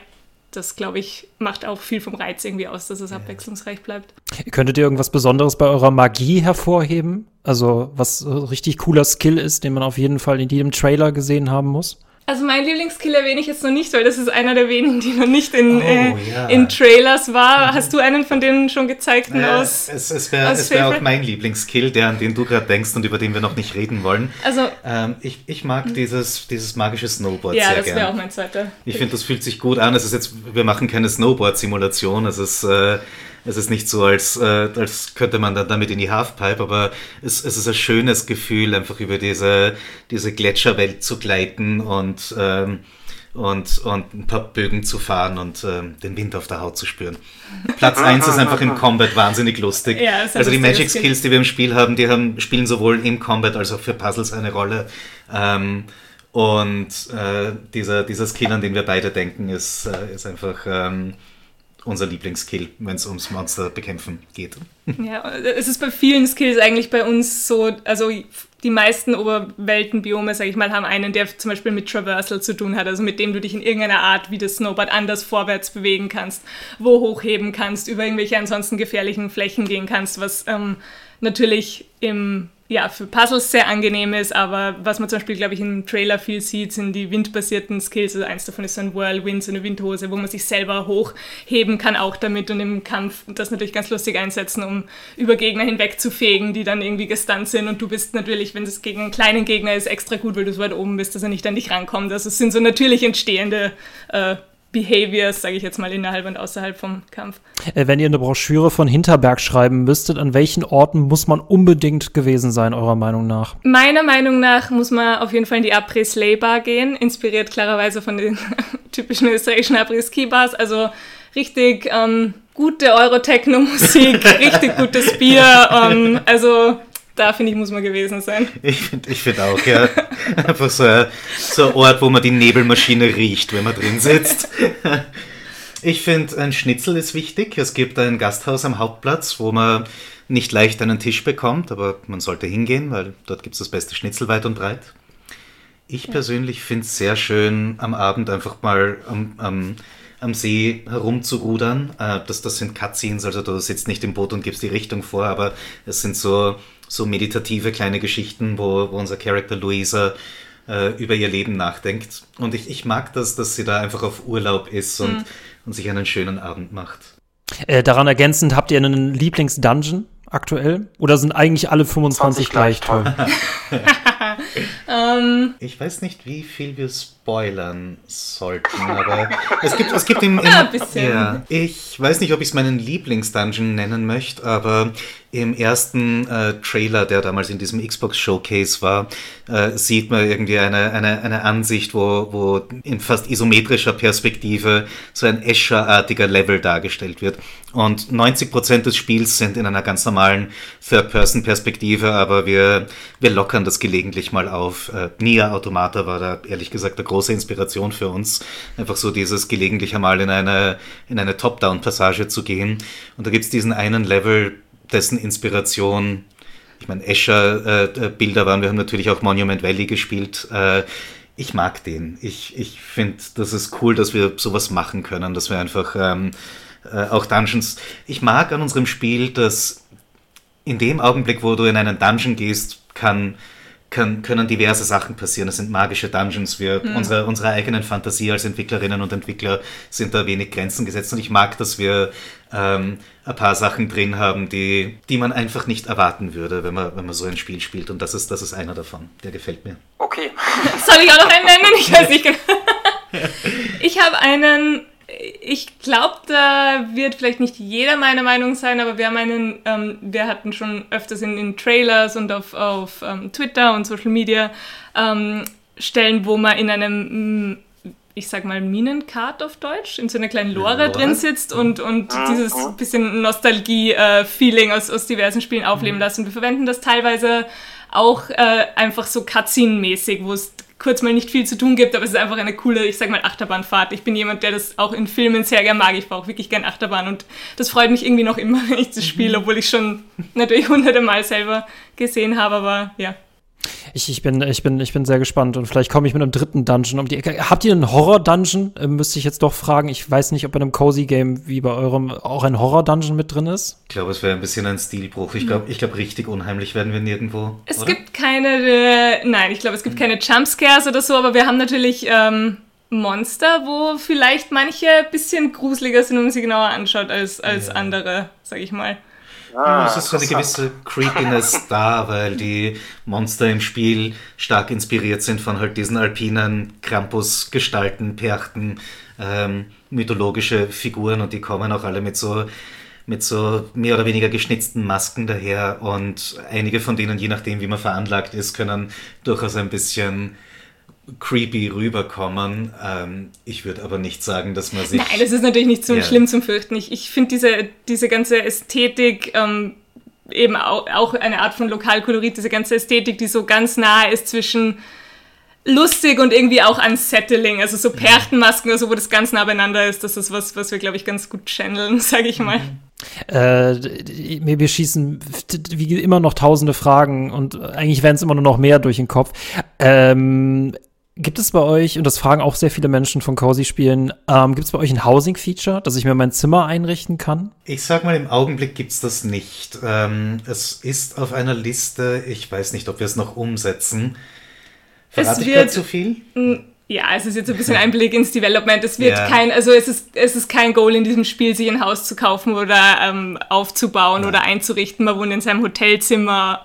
das, glaube ich, macht auch viel vom Reiz irgendwie aus, dass es ja. abwechslungsreich bleibt. Könntet ihr irgendwas Besonderes bei eurer Magie hervorheben? Also, was richtig cooler Skill ist, den man auf jeden Fall in jedem Trailer gesehen haben muss? Also mein Lieblingskill erwähne ich jetzt noch nicht, weil das ist einer der wenigen, die noch nicht in, oh, äh, ja. in Trailers war. Mhm. Hast du einen von denen schon gezeigt? Ja, aus, es es wäre wär auch mein Lieblingskill, der an den du gerade denkst und über den wir noch nicht reden wollen. Also, ähm, ich, ich mag mhm. dieses, dieses magische Snowboard ja, sehr gerne. Ja, das wäre auch mein zweiter. Ich finde, das fühlt sich gut an. Es ist jetzt, wir machen keine Snowboard-Simulation. Es ist... Äh, es ist nicht so, als, äh, als könnte man dann damit in die Halfpipe, aber es, es ist ein schönes Gefühl, einfach über diese, diese Gletscherwelt zu gleiten und, ähm, und, und ein paar Bögen zu fahren und ähm, den Wind auf der Haut zu spüren. Platz 1 ist einfach im Combat wahnsinnig lustig. Ja, also die Magic Skills, die wir im Spiel haben, die haben, spielen sowohl im Combat als auch für Puzzles eine Rolle. Ähm, und äh, dieser, dieser Skill, an den wir beide denken, ist, äh, ist einfach ähm, unser Lieblingskill, wenn es ums Monster bekämpfen geht. Ja, es ist bei vielen Skills eigentlich bei uns so, also die meisten Oberweltenbiome, sage ich mal, haben einen, der zum Beispiel mit Traversal zu tun hat, also mit dem du dich in irgendeiner Art wie das Snowboard anders vorwärts bewegen kannst, wo hochheben kannst, über irgendwelche ansonsten gefährlichen Flächen gehen kannst, was ähm, natürlich im ja, für Puzzles sehr angenehm ist, aber was man zum Beispiel, glaube ich, im Trailer viel sieht, sind die windbasierten Skills. Also eins davon ist so ein Whirlwind, so eine Windhose, wo man sich selber hochheben kann, auch damit und im Kampf das natürlich ganz lustig einsetzen, um über Gegner hinweg zu fegen, die dann irgendwie gestunt sind und du bist natürlich, wenn es gegen einen kleinen Gegner ist, extra gut, weil du so weit oben bist, dass er nicht an dich rankommt. Also es sind so natürlich entstehende äh, Behaviors, sage ich jetzt mal, innerhalb und außerhalb vom Kampf. Äh, wenn ihr eine Broschüre von Hinterberg schreiben müsstet, an welchen Orten muss man unbedingt gewesen sein, eurer Meinung nach? Meiner Meinung nach muss man auf jeden Fall in die Après-Slay Bar gehen, inspiriert klarerweise von den typischen österreichischen Après-Ski-Bars. Also richtig ähm, gute Euro-Techno-Musik, richtig gutes Bier. Ähm, also da finde ich, muss man gewesen sein. Ich finde ich find auch, ja. Einfach so, ein, so ein Ort, wo man die Nebelmaschine riecht, wenn man drin sitzt. Ich finde, ein Schnitzel ist wichtig. Es gibt ein Gasthaus am Hauptplatz, wo man nicht leicht einen Tisch bekommt, aber man sollte hingehen, weil dort gibt es das beste Schnitzel weit und breit. Ich persönlich finde es sehr schön, am Abend einfach mal am, am, am See herumzurudern. Äh, das, das sind Cutscenes, also du sitzt nicht im Boot und gibst die Richtung vor, aber es sind so so meditative kleine Geschichten, wo, wo unser Charakter Luisa äh, über ihr Leben nachdenkt. Und ich, ich mag das, dass sie da einfach auf Urlaub ist und, mhm. und sich einen schönen Abend macht. Äh, daran ergänzend, habt ihr einen Lieblingsdungeon aktuell? Oder sind eigentlich alle 25 gleich toll? ähm. ich weiß nicht, wie viel wir spoilern sollten, aber es gibt, es gibt im, im ja, ja, ich weiß nicht, ob ich es meinen Lieblingsdungeon nennen möchte, aber im ersten äh, Trailer, der damals in diesem Xbox Showcase war, äh, sieht man irgendwie eine, eine, eine Ansicht, wo, wo in fast isometrischer Perspektive so ein Escher-artiger Level dargestellt wird. Und 90% des Spiels sind in einer ganz normalen Third-Person-Perspektive, aber wir, wir lockern das gelegentlich mal auf. Äh, Nia Automata war da ehrlich gesagt eine große Inspiration für uns. Einfach so dieses gelegentlich einmal in eine, in eine Top-Down-Passage zu gehen. Und da gibt's diesen einen Level, dessen Inspiration, ich meine, Escher-Bilder äh, waren, wir haben natürlich auch Monument Valley gespielt. Äh, ich mag den. Ich, ich finde, das ist cool, dass wir sowas machen können, dass wir einfach ähm, äh, auch Dungeons. Ich mag an unserem Spiel, dass in dem Augenblick, wo du in einen Dungeon gehst, kann kann, können diverse Sachen passieren. Es sind magische Dungeons. Wir, mhm. unsere, unsere eigenen Fantasie als Entwicklerinnen und Entwickler sind da wenig Grenzen gesetzt. Und ich mag, dass wir ähm, ein paar Sachen drin haben, die, die man einfach nicht erwarten würde, wenn man, wenn man so ein Spiel spielt. Und das ist, das ist einer davon. Der gefällt mir. Okay. Soll ich auch noch einen nennen? Ich weiß nicht genau. Ich habe einen ich glaube, da wird vielleicht nicht jeder meiner Meinung sein, aber wir haben einen, ähm, wir hatten schon öfters in, in Trailers und auf, auf ähm, Twitter und Social Media ähm, Stellen, wo man in einem, mm, ich sag mal, Minenkart auf Deutsch, in so einer kleinen Lore, Lore? drin sitzt und, und dieses bisschen Nostalgie-Feeling aus, aus diversen Spielen aufleben mhm. lässt. Und wir verwenden das teilweise auch äh, einfach so Cutscene-mäßig, wo es kurz mal nicht viel zu tun gibt, aber es ist einfach eine coole, ich sag mal, Achterbahnfahrt. Ich bin jemand, der das auch in Filmen sehr gerne mag. Ich brauche wirklich gern Achterbahn und das freut mich irgendwie noch immer, wenn ich das spiele, obwohl ich schon natürlich hunderte Mal selber gesehen habe, aber ja. Ich, ich, bin, ich, bin, ich bin sehr gespannt und vielleicht komme ich mit einem dritten Dungeon um die Ecke. Habt ihr einen Horror-Dungeon? Äh, müsste ich jetzt doch fragen. Ich weiß nicht, ob bei einem Cozy-Game wie bei eurem auch ein Horror-Dungeon mit drin ist. Ich glaube, es wäre ein bisschen ein Stilbruch. Ich glaube, ich glaub, richtig unheimlich werden wir nirgendwo. Es oder? gibt keine, äh, nein, ich glaube, es gibt keine Jumpscares oder so, aber wir haben natürlich ähm, Monster, wo vielleicht manche ein bisschen gruseliger sind, wenn man sie genauer anschaut, als, als ja. andere, sag ich mal. Ah, es ist so eine gewisse Creepiness da, weil die Monster im Spiel stark inspiriert sind von halt diesen alpinen Krampus-Gestalten, Perchten, ähm, mythologische Figuren und die kommen auch alle mit so mit so mehr oder weniger geschnitzten Masken daher und einige von denen, je nachdem wie man veranlagt ist, können durchaus ein bisschen creepy rüberkommen. Ähm, ich würde aber nicht sagen, dass man sich. Nein, das ist natürlich nicht so ja. schlimm zum Fürchten. Ich, ich finde diese, diese ganze Ästhetik. Ähm, eben auch, auch eine Art von Lokalkolorit, diese ganze Ästhetik, die so ganz nahe ist zwischen lustig und irgendwie auch unsettling, also so Perchtenmasken oder so, wo das ganz nah beieinander ist, das ist was, was wir, glaube ich, ganz gut channeln, sage ich mal. Äh, mir schießen wie immer noch tausende Fragen und eigentlich werden es immer nur noch mehr durch den Kopf. Ähm, Gibt es bei euch, und das fragen auch sehr viele Menschen von Cozy-Spielen, ähm, gibt es bei euch ein Housing-Feature, dass ich mir mein Zimmer einrichten kann? Ich sag mal, im Augenblick gibt es das nicht. Ähm, es ist auf einer Liste, ich weiß nicht, ob wir es noch umsetzen. Verrate es wird, ich zu viel? Ja, es ist jetzt ein bisschen Einblick ins Development. Es wird ja. kein, also es ist, es ist kein Goal in diesem Spiel, sich ein Haus zu kaufen oder ähm, aufzubauen ja. oder einzurichten. Man wohnt in seinem Hotelzimmer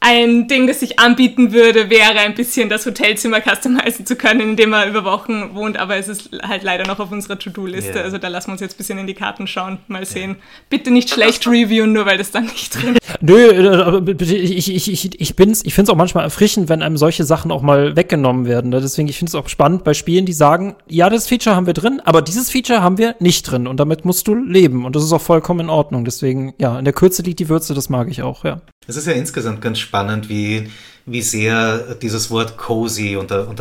ein Ding, das sich anbieten würde, wäre ein bisschen das Hotelzimmer customizen zu können, in dem er über Wochen wohnt, aber es ist halt leider noch auf unserer To-Do-Liste. Yeah. Also da lassen wir uns jetzt ein bisschen in die Karten schauen, mal sehen. Yeah. Bitte nicht schlecht reviewen, nur weil das dann nicht drin ist. Nö, äh, ich, ich, ich, ich, bin's, ich finde es auch manchmal erfrischend, wenn einem solche Sachen auch mal weggenommen werden. Ne? Deswegen, ich finde es auch spannend bei Spielen, die sagen, ja, das Feature haben wir drin, aber dieses Feature haben wir nicht drin und damit musst du leben und das ist auch vollkommen in Ordnung. Deswegen, ja, in der Kürze liegt die Würze, das mag ich auch, ja. Es ist ja insgesamt ganz spannend, wie, wie sehr dieses Wort cozy und, und,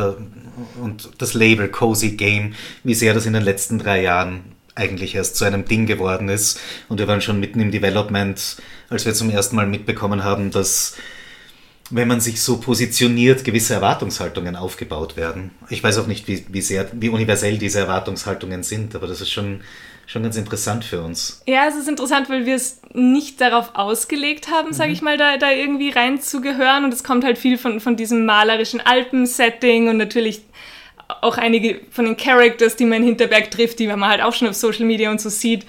und das Label Cozy Game, wie sehr das in den letzten drei Jahren eigentlich erst zu einem Ding geworden ist. Und wir waren schon mitten im Development, als wir zum ersten Mal mitbekommen haben, dass wenn man sich so positioniert, gewisse Erwartungshaltungen aufgebaut werden. Ich weiß auch nicht, wie, wie sehr, wie universell diese Erwartungshaltungen sind, aber das ist schon schon ganz interessant für uns. Ja, es ist interessant, weil wir es nicht darauf ausgelegt haben, sage mhm. ich mal, da, da irgendwie reinzugehören. Und es kommt halt viel von, von diesem malerischen Alpen-Setting und natürlich auch einige von den Characters, die man in Hinterberg trifft, die man halt auch schon auf Social Media und so sieht.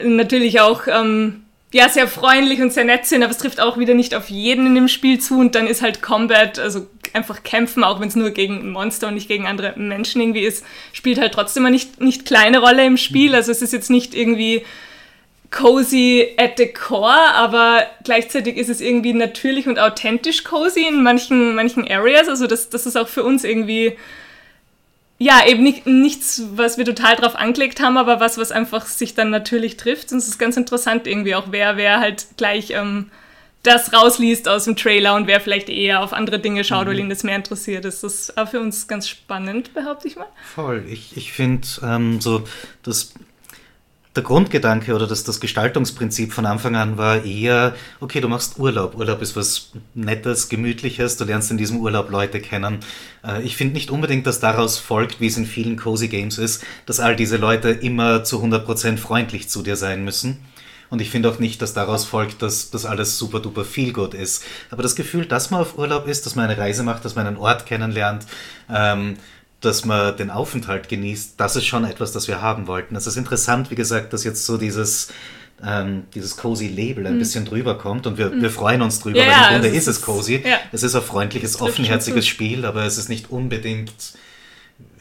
Natürlich auch ähm, ja, sehr freundlich und sehr nett sind, aber es trifft auch wieder nicht auf jeden in dem Spiel zu und dann ist halt Combat, also einfach kämpfen, auch wenn es nur gegen Monster und nicht gegen andere Menschen irgendwie ist, spielt halt trotzdem eine nicht, nicht kleine Rolle im Spiel. Mhm. Also es ist jetzt nicht irgendwie cozy at the core, aber gleichzeitig ist es irgendwie natürlich und authentisch cozy in manchen, manchen Areas. Also das, das ist auch für uns irgendwie ja, eben nicht, nichts, was wir total drauf angelegt haben, aber was, was einfach sich dann natürlich trifft. Und es ist ganz interessant irgendwie auch, wer, wer halt gleich ähm, das rausliest aus dem Trailer und wer vielleicht eher auf andere Dinge schaut, mhm. weil ihn das mehr interessiert. Das ist auch für uns ganz spannend, behaupte ich mal. Voll. Ich, ich finde ähm, so, das der Grundgedanke oder das, das Gestaltungsprinzip von Anfang an war eher, okay, du machst Urlaub. Urlaub ist was Nettes, Gemütliches, du lernst in diesem Urlaub Leute kennen. Äh, ich finde nicht unbedingt, dass daraus folgt, wie es in vielen Cozy Games ist, dass all diese Leute immer zu 100% freundlich zu dir sein müssen. Und ich finde auch nicht, dass daraus folgt, dass das alles super duper viel gut ist. Aber das Gefühl, dass man auf Urlaub ist, dass man eine Reise macht, dass man einen Ort kennenlernt, ähm, dass man den Aufenthalt genießt, das ist schon etwas, das wir haben wollten. Es ist interessant, wie gesagt, dass jetzt so dieses, ähm, dieses cozy Label ein mm. bisschen drüber kommt und wir, mm. wir freuen uns drüber, ja, weil im Grunde ist, ist, es cozy. Ja. Es ist ein freundliches, offenherziges Spiel, aber es ist nicht unbedingt.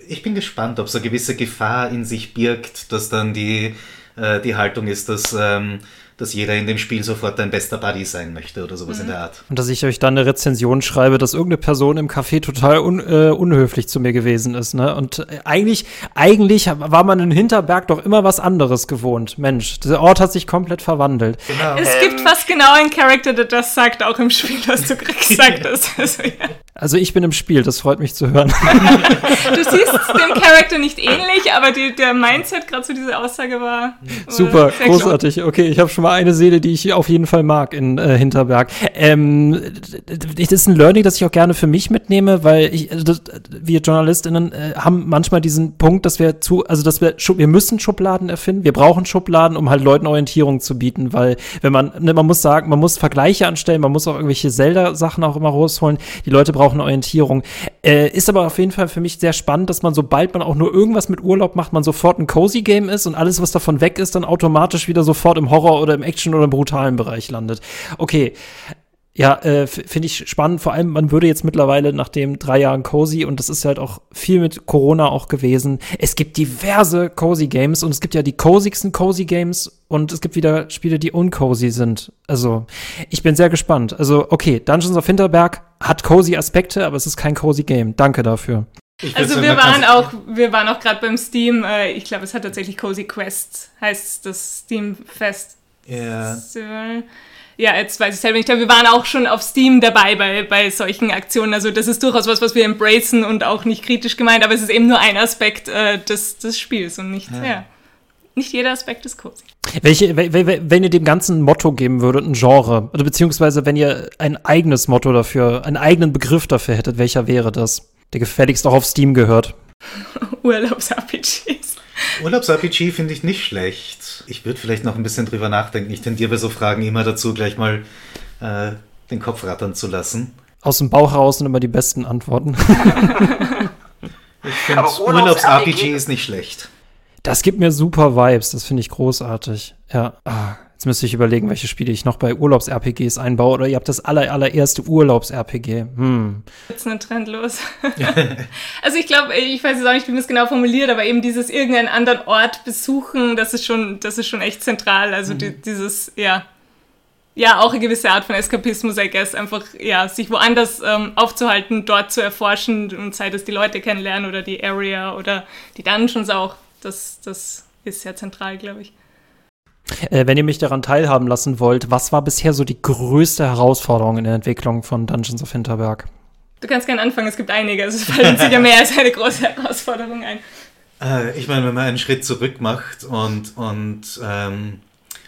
Ich bin gespannt, ob es eine gewisse Gefahr in sich birgt, dass dann die, äh, die Haltung ist, dass. Ähm, dass jeder in dem Spiel sofort dein bester Buddy sein möchte oder sowas mhm. in der Art. Und dass ich euch dann eine Rezension schreibe, dass irgendeine Person im Café total un, äh, unhöflich zu mir gewesen ist. Ne? Und äh, eigentlich, eigentlich war man in Hinterberg doch immer was anderes gewohnt. Mensch, dieser Ort hat sich komplett verwandelt. Genau. Es gibt fast genau einen Charakter, der das sagt, auch im Spiel, was du gerade gesagt hast. Also, ja. Also ich bin im Spiel, das freut mich zu hören. du siehst dem Charakter nicht ähnlich, aber die, der Mindset gerade zu dieser Aussage war, war super großartig. Klar. Okay, ich habe schon mal eine Seele, die ich auf jeden Fall mag in äh, Hinterberg. Ähm, das ist ein Learning, das ich auch gerne für mich mitnehme, weil ich, also das, wir Journalistinnen äh, haben manchmal diesen Punkt, dass wir zu, also dass wir wir müssen Schubladen erfinden, wir brauchen Schubladen, um halt Leuten Orientierung zu bieten, weil wenn man, ne, man muss sagen, man muss Vergleiche anstellen, man muss auch irgendwelche Zelda-Sachen auch immer rausholen. Die Leute brauchen Orientierung. Äh, ist aber auf jeden Fall für mich sehr spannend, dass man, sobald man auch nur irgendwas mit Urlaub macht, man sofort ein Cozy Game ist und alles, was davon weg ist, dann automatisch wieder sofort im Horror oder im Action oder im brutalen Bereich landet. Okay. Ja, äh, finde ich spannend. Vor allem, man würde jetzt mittlerweile nach dem drei Jahren Cozy, und das ist halt auch viel mit Corona auch gewesen, es gibt diverse Cozy Games und es gibt ja die cozyigsten Cozy Games und es gibt wieder Spiele, die uncozy sind. Also, ich bin sehr gespannt. Also, okay, Dungeons of Hinterberg hat cozy Aspekte, aber es ist kein cozy Game. Danke dafür. Also wir waren auch, wir waren auch gerade beim Steam, äh, ich glaube, es hat tatsächlich Cozy Quest, heißt das Steam Fest. Ja. Ja, jetzt weiß ich selber nicht, wir waren auch schon auf Steam dabei bei, bei solchen Aktionen. Also das ist durchaus was, was wir embracen und auch nicht kritisch gemeint, aber es ist eben nur ein Aspekt äh, des, des Spiels und nicht, ja. ja. nicht jeder Aspekt ist cozy. Welche, wenn ihr dem ganzen Motto geben würdet, ein Genre, oder beziehungsweise wenn ihr ein eigenes Motto dafür, einen eigenen Begriff dafür hättet, welcher wäre das? Der gefälligst auch auf Steam gehört. Urlaubs-RPGs. Urlaubs-RPG finde ich nicht schlecht. Ich würde vielleicht noch ein bisschen drüber nachdenken. Ich tendiere bei so Fragen immer dazu, gleich mal äh, den Kopf rattern zu lassen. Aus dem Bauch heraus sind immer die besten Antworten. ich finde Urlaubs-RPG ist nicht schlecht. Das gibt mir super Vibes, das finde ich großartig. Ja, ah, jetzt müsste ich überlegen, welche Spiele ich noch bei Urlaubs-RPGs einbaue. Oder ihr habt das aller, allererste Urlaubs-RPG. Hm. Jetzt ein Trend los. also ich glaube, ich weiß jetzt auch nicht, wie man es genau formuliert, aber eben dieses irgendeinen anderen Ort besuchen, das ist schon, das ist schon echt zentral. Also mhm. die, dieses, ja, ja, auch eine gewisse Art von Eskapismus, I guess, einfach, ja, sich woanders ähm, aufzuhalten, dort zu erforschen und sei das die Leute kennenlernen oder die Area oder die Dungeons auch das, das ist sehr zentral, glaube ich. Äh, wenn ihr mich daran teilhaben lassen wollt, was war bisher so die größte Herausforderung in der Entwicklung von Dungeons of Hinterberg? Du kannst gerne anfangen, es gibt einige. Also es fallen sicher mehr als eine große Herausforderung ein. Äh, ich meine, wenn man einen Schritt zurück macht und, und, ähm,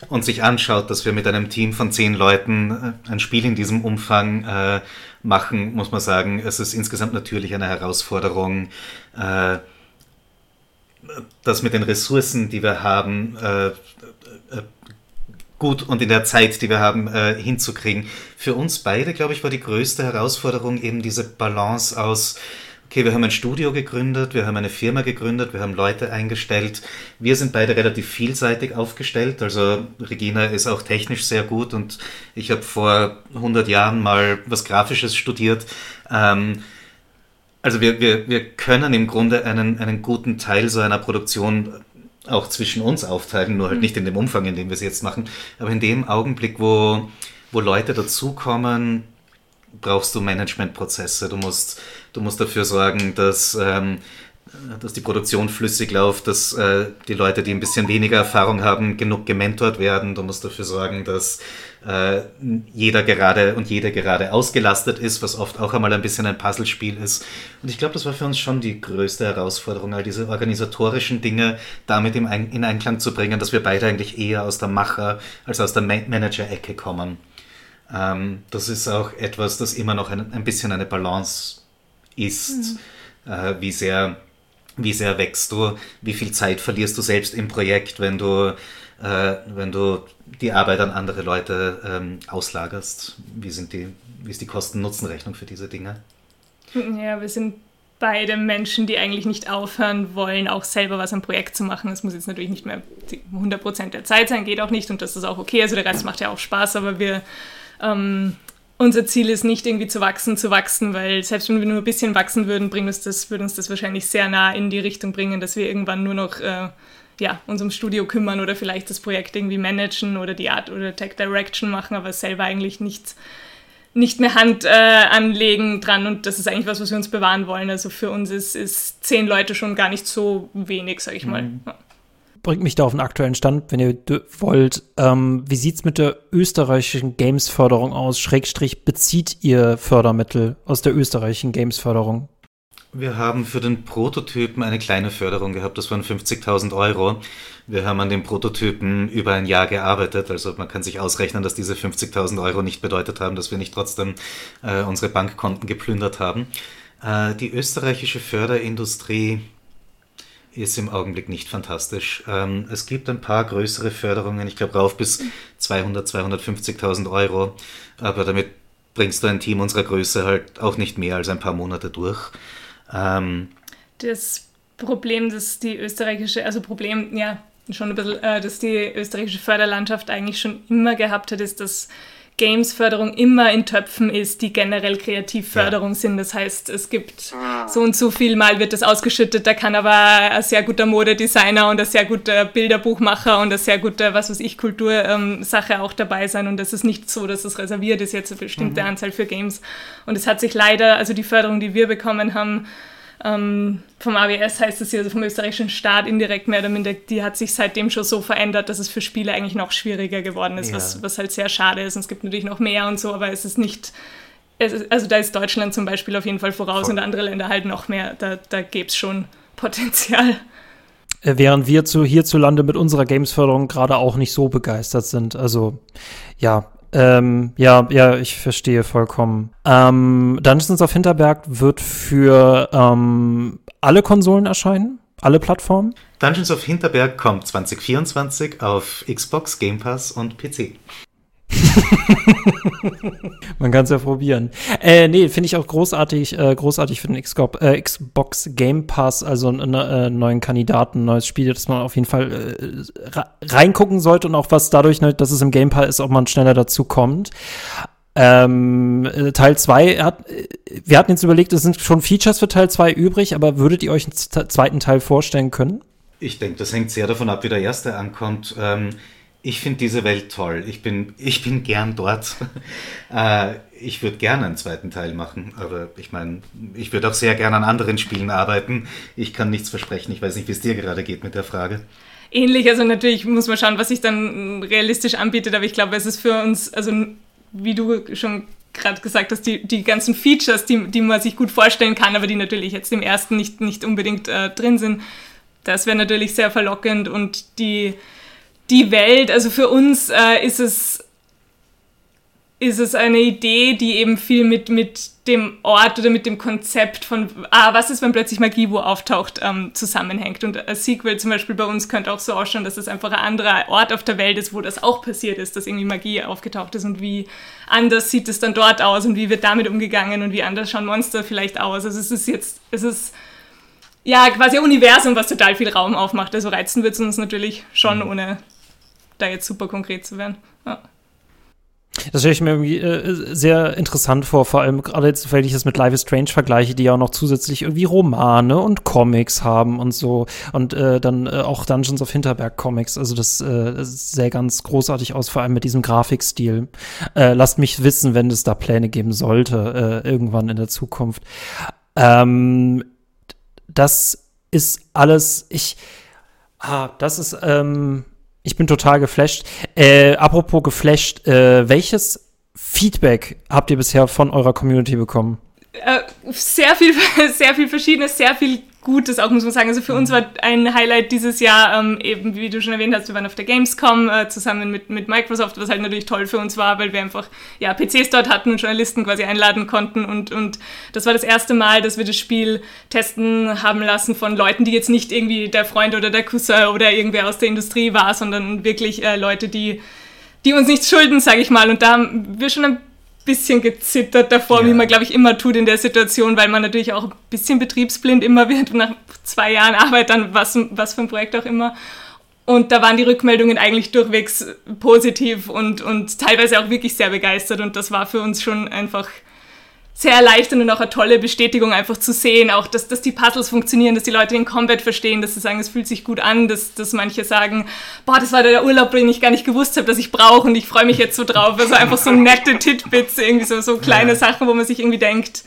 und sich anschaut, dass wir mit einem Team von zehn Leuten äh, ein Spiel in diesem Umfang äh, machen, muss man sagen, es ist insgesamt natürlich eine Herausforderung, äh, das mit den Ressourcen, die wir haben, gut und in der Zeit, die wir haben, äh, hinzukriegen. Für uns beide, glaube ich, war die größte Herausforderung eben diese Balance aus, okay, wir haben ein Studio gegründet, wir haben eine Firma gegründet, wir haben Leute eingestellt. Wir sind beide relativ vielseitig aufgestellt. Also Regina ist auch technisch sehr gut und ich habe vor 100 Jahren mal was Grafisches studiert. Ähm, also wir, wir, wir können im Grunde einen, einen guten Teil so einer Produktion auch zwischen uns aufteilen, nur halt mhm. nicht in dem Umfang, in dem wir es jetzt machen. Aber in dem Augenblick, wo, wo Leute dazukommen, brauchst du Managementprozesse. Du musst, du musst dafür sorgen, dass, ähm, dass die Produktion flüssig läuft, dass äh, die Leute, die ein bisschen weniger Erfahrung haben, genug gementort werden. Du musst dafür sorgen, dass äh, jeder gerade und jede gerade ausgelastet ist, was oft auch einmal ein bisschen ein Puzzlespiel ist. Und ich glaube, das war für uns schon die größte Herausforderung, all diese organisatorischen Dinge damit in Einklang zu bringen, dass wir beide eigentlich eher aus der Macher- als aus der Manager-Ecke kommen. Ähm, das ist auch etwas, das immer noch ein, ein bisschen eine Balance ist, mhm. äh, wie sehr wie sehr wächst du, wie viel Zeit verlierst du selbst im Projekt, wenn du, äh, wenn du die Arbeit an andere Leute ähm, auslagerst? Wie, sind die, wie ist die Kosten-Nutzen-Rechnung für diese Dinge? Ja, wir sind beide Menschen, die eigentlich nicht aufhören wollen, auch selber was am Projekt zu machen. Es muss jetzt natürlich nicht mehr 100% der Zeit sein, geht auch nicht und das ist auch okay. Also der Rest macht ja auch Spaß, aber wir, ähm, unser Ziel ist nicht irgendwie zu wachsen, zu wachsen, weil selbst wenn wir nur ein bisschen wachsen würden, bringt uns das, würde uns das wahrscheinlich sehr nah in die Richtung bringen, dass wir irgendwann nur noch äh, ja, uns ums Studio kümmern oder vielleicht das Projekt irgendwie managen oder die Art oder Tech Direction machen, aber selber eigentlich nichts nicht mehr Hand äh, anlegen dran und das ist eigentlich was, was wir uns bewahren wollen. Also für uns ist, ist zehn Leute schon gar nicht so wenig, sag ich mal. Mhm. Ja. Bringt mich da auf den aktuellen Stand, wenn ihr wollt. Ähm, wie sieht's mit der österreichischen Games-Förderung aus? Schrägstrich, bezieht ihr Fördermittel aus der österreichischen Games-Förderung? Wir haben für den Prototypen eine kleine Förderung gehabt, das waren 50.000 Euro. Wir haben an dem Prototypen über ein Jahr gearbeitet, also man kann sich ausrechnen, dass diese 50.000 Euro nicht bedeutet haben, dass wir nicht trotzdem äh, unsere Bankkonten geplündert haben. Äh, die österreichische Förderindustrie ist im Augenblick nicht fantastisch. Ähm, es gibt ein paar größere Förderungen, ich glaube rauf bis 200, 250.000 Euro, aber damit bringst du ein Team unserer Größe halt auch nicht mehr als ein paar Monate durch. Ähm, das Problem, dass die österreichische, also Problem, ja, schon ein bisschen, äh, dass die österreichische Förderlandschaft eigentlich schon immer gehabt hat, ist, dass Games-Förderung immer in Töpfen ist, die generell Kreativförderung ja. sind. Das heißt, es gibt so und so viel Mal wird das ausgeschüttet, da kann aber ein sehr guter Modedesigner und ein sehr guter Bilderbuchmacher und ein sehr guter, was weiß ich, Kultursache ähm, auch dabei sein. Und das ist nicht so, dass es reserviert ist, jetzt eine bestimmte mhm. Anzahl für Games. Und es hat sich leider, also die Förderung, die wir bekommen haben, ähm, vom AWS heißt es hier, also vom österreichischen Staat indirekt mehr oder minder, die hat sich seitdem schon so verändert, dass es für Spiele eigentlich noch schwieriger geworden ist, ja. was, was halt sehr schade ist. Und es gibt natürlich noch mehr und so, aber es ist nicht, es ist, also da ist Deutschland zum Beispiel auf jeden Fall voraus Voll. und andere Länder halt noch mehr. Da, da gäbe es schon Potenzial. Äh, während wir zu, hierzulande mit unserer Games-Förderung gerade auch nicht so begeistert sind. Also ja, ähm, ja, ja, ich verstehe vollkommen. Ähm, Dungeons of Hinterberg wird für ähm, alle Konsolen erscheinen? Alle Plattformen? Dungeons of Hinterberg kommt 2024 auf Xbox, Game Pass und PC. Man kann es ja probieren. Äh, nee, finde ich auch großartig, äh, großartig für den Xbox, äh, Xbox Game Pass, also einen äh, neuen Kandidaten, neues Spiel, das man auf jeden Fall äh, reingucken sollte und auch was dadurch, ne, dass es im Game Pass ist, ob man schneller dazu kommt. Ähm, äh, Teil 2 hat, wir hatten jetzt überlegt, es sind schon Features für Teil 2 übrig, aber würdet ihr euch einen zweiten Teil vorstellen können? Ich denke, das hängt sehr davon ab, wie der erste ankommt. Ähm, ich finde diese Welt toll. Ich bin, ich bin gern dort. äh, ich würde gerne einen zweiten Teil machen, aber ich meine, ich würde auch sehr gerne an anderen Spielen arbeiten. Ich kann nichts versprechen. Ich weiß nicht, wie es dir gerade geht mit der Frage. Ähnlich, also natürlich muss man schauen, was sich dann realistisch anbietet, aber ich glaube, es ist für uns, also wie du schon gerade gesagt hast, die, die ganzen Features, die, die man sich gut vorstellen kann, aber die natürlich jetzt im ersten nicht, nicht unbedingt äh, drin sind, das wäre natürlich sehr verlockend und die die Welt, also für uns äh, ist es ist es eine Idee, die eben viel mit, mit dem Ort oder mit dem Konzept von, ah, was ist, wenn plötzlich Magie wo auftaucht, ähm, zusammenhängt. Und ein Sequel zum Beispiel bei uns könnte auch so ausschauen, dass es einfach ein anderer Ort auf der Welt ist, wo das auch passiert ist, dass irgendwie Magie aufgetaucht ist und wie anders sieht es dann dort aus und wie wird damit umgegangen und wie anders schauen Monster vielleicht aus. Also es ist jetzt, es ist ja quasi ein Universum, was total viel Raum aufmacht. Also reizen wird es uns natürlich schon, mhm. ohne da jetzt super konkret zu werden. Ja. Das stelle ich mir irgendwie äh, sehr interessant vor, vor allem gerade jetzt, weil ich das mit Life is Strange vergleiche, die ja auch noch zusätzlich irgendwie Romane und Comics haben und so und äh, dann äh, auch Dungeons of Hinterberg Comics. Also das, äh, sähe ganz großartig aus, vor allem mit diesem Grafikstil. Äh, lasst mich wissen, wenn es da Pläne geben sollte, äh, irgendwann in der Zukunft. Ähm, das ist alles, ich, ah, das ist, ähm, ich bin total geflasht. Äh, apropos geflasht, äh, welches Feedback habt ihr bisher von eurer Community bekommen? Äh, sehr viel, sehr viel Verschiedenes, sehr viel Gutes auch, muss man sagen. Also für uns war ein Highlight dieses Jahr, ähm, eben wie du schon erwähnt hast, wir waren auf der Gamescom äh, zusammen mit, mit Microsoft, was halt natürlich toll für uns war, weil wir einfach ja, PCs dort hatten und Journalisten quasi einladen konnten. Und, und das war das erste Mal, dass wir das Spiel testen haben lassen von Leuten, die jetzt nicht irgendwie der Freund oder der Cousin oder irgendwer aus der Industrie war, sondern wirklich äh, Leute, die, die uns nichts schulden, sage ich mal. Und da haben wir schon ein bisschen gezittert davor, ja. wie man, glaube ich, immer tut in der Situation, weil man natürlich auch ein bisschen betriebsblind immer wird, nach zwei Jahren Arbeit dann was, was für ein Projekt auch immer. Und da waren die Rückmeldungen eigentlich durchwegs positiv und, und teilweise auch wirklich sehr begeistert. Und das war für uns schon einfach sehr erleichternd und auch eine tolle Bestätigung einfach zu sehen, auch dass, dass die Puzzles funktionieren, dass die Leute den Combat verstehen, dass sie sagen, es fühlt sich gut an, dass, dass manche sagen, boah, das war der Urlaub, den ich gar nicht gewusst habe, dass ich brauche und ich freue mich jetzt so drauf. Also einfach so nette Titbits, irgendwie so, so kleine ja. Sachen, wo man sich irgendwie denkt,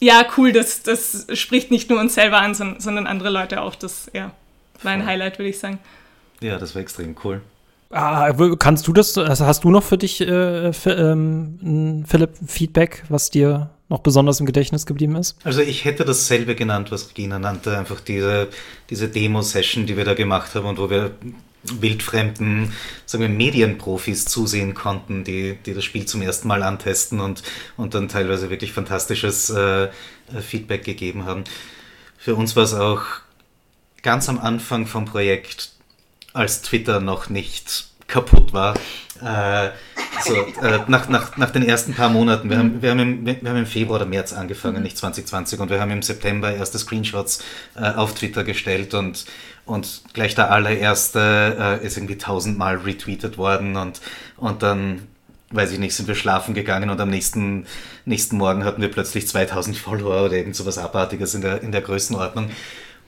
ja, cool, das, das spricht nicht nur uns selber an, sondern, sondern andere Leute auch. Das ja, war ein Highlight, würde ich sagen. Ja, das war extrem cool. Ah, kannst du das, hast du noch für dich, äh, für, ähm, Philipp, Feedback, was dir noch besonders im Gedächtnis geblieben ist? Also ich hätte dasselbe genannt, was Regina nannte, einfach diese, diese Demo-Session, die wir da gemacht haben und wo wir wildfremden, sagen wir, Medienprofis zusehen konnten, die, die das Spiel zum ersten Mal antesten und, und dann teilweise wirklich fantastisches äh, Feedback gegeben haben. Für uns war es auch ganz am Anfang vom Projekt, als Twitter noch nicht kaputt war, äh, so, äh, nach, nach, nach den ersten paar Monaten, wir haben, wir, haben im, wir haben im Februar oder März angefangen, mhm. nicht 2020, und wir haben im September erste Screenshots äh, auf Twitter gestellt und, und gleich der allererste äh, ist irgendwie tausendmal retweetet worden und, und dann, weiß ich nicht, sind wir schlafen gegangen und am nächsten, nächsten Morgen hatten wir plötzlich 2000 Follower oder irgend sowas Abartiges in der, in der Größenordnung.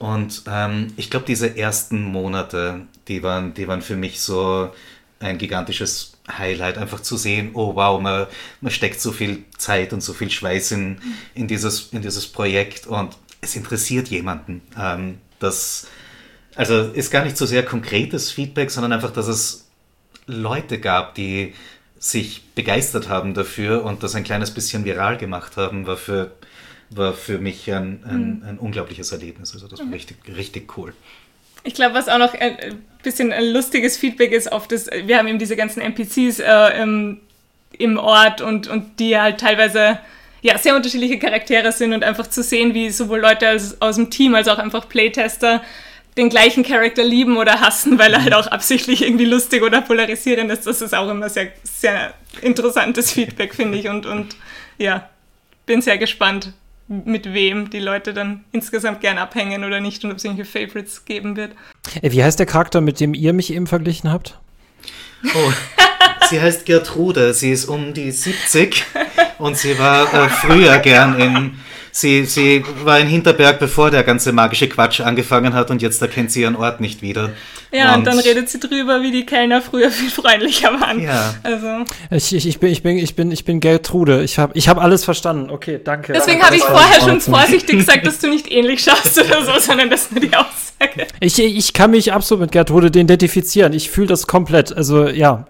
Und ähm, ich glaube, diese ersten Monate, die waren, die waren für mich so ein gigantisches Highlight, einfach zu sehen, oh wow, man, man steckt so viel Zeit und so viel Schweiß in, in, dieses, in dieses Projekt und es interessiert jemanden. Ähm, das, also ist gar nicht so sehr konkretes Feedback, sondern einfach, dass es Leute gab, die sich begeistert haben dafür und das ein kleines bisschen viral gemacht haben, war für war für mich ein, ein, mhm. ein unglaubliches Erlebnis. Also das war mhm. richtig, richtig cool. Ich glaube, was auch noch ein bisschen ein lustiges Feedback ist auf das, wir haben eben diese ganzen NPCs äh, im, im Ort und, und die halt teilweise ja, sehr unterschiedliche Charaktere sind und einfach zu sehen, wie sowohl Leute aus, aus dem Team als auch einfach Playtester den gleichen Charakter lieben oder hassen, weil er halt auch absichtlich irgendwie lustig oder polarisierend ist. Das ist auch immer sehr, sehr interessantes Feedback, finde ich. Und, und ja, bin sehr gespannt, mit wem die Leute dann insgesamt gern abhängen oder nicht und ob es irgendwelche Favorites geben wird. Wie heißt der Charakter, mit dem ihr mich eben verglichen habt? Oh, sie heißt Gertrude. Sie ist um die 70 und sie war äh, früher gern in sie, sie war in Hinterberg, bevor der ganze magische Quatsch angefangen hat und jetzt erkennt sie ihren Ort nicht wieder. Ja, und, und dann redet sie drüber, wie die Kellner früher viel freundlicher waren. Ja. Also. Ich, ich, ich, bin, ich, bin, ich, bin, ich bin Gertrude. Ich habe ich hab alles verstanden. Okay, danke. Deswegen habe ich vorher schon vorsichtig gesagt, dass du nicht ähnlich schaust oder so, sondern das ist nur die Aussage. Ich, ich kann mich absolut mit Gertrude identifizieren. Ich fühle das komplett. Also ja,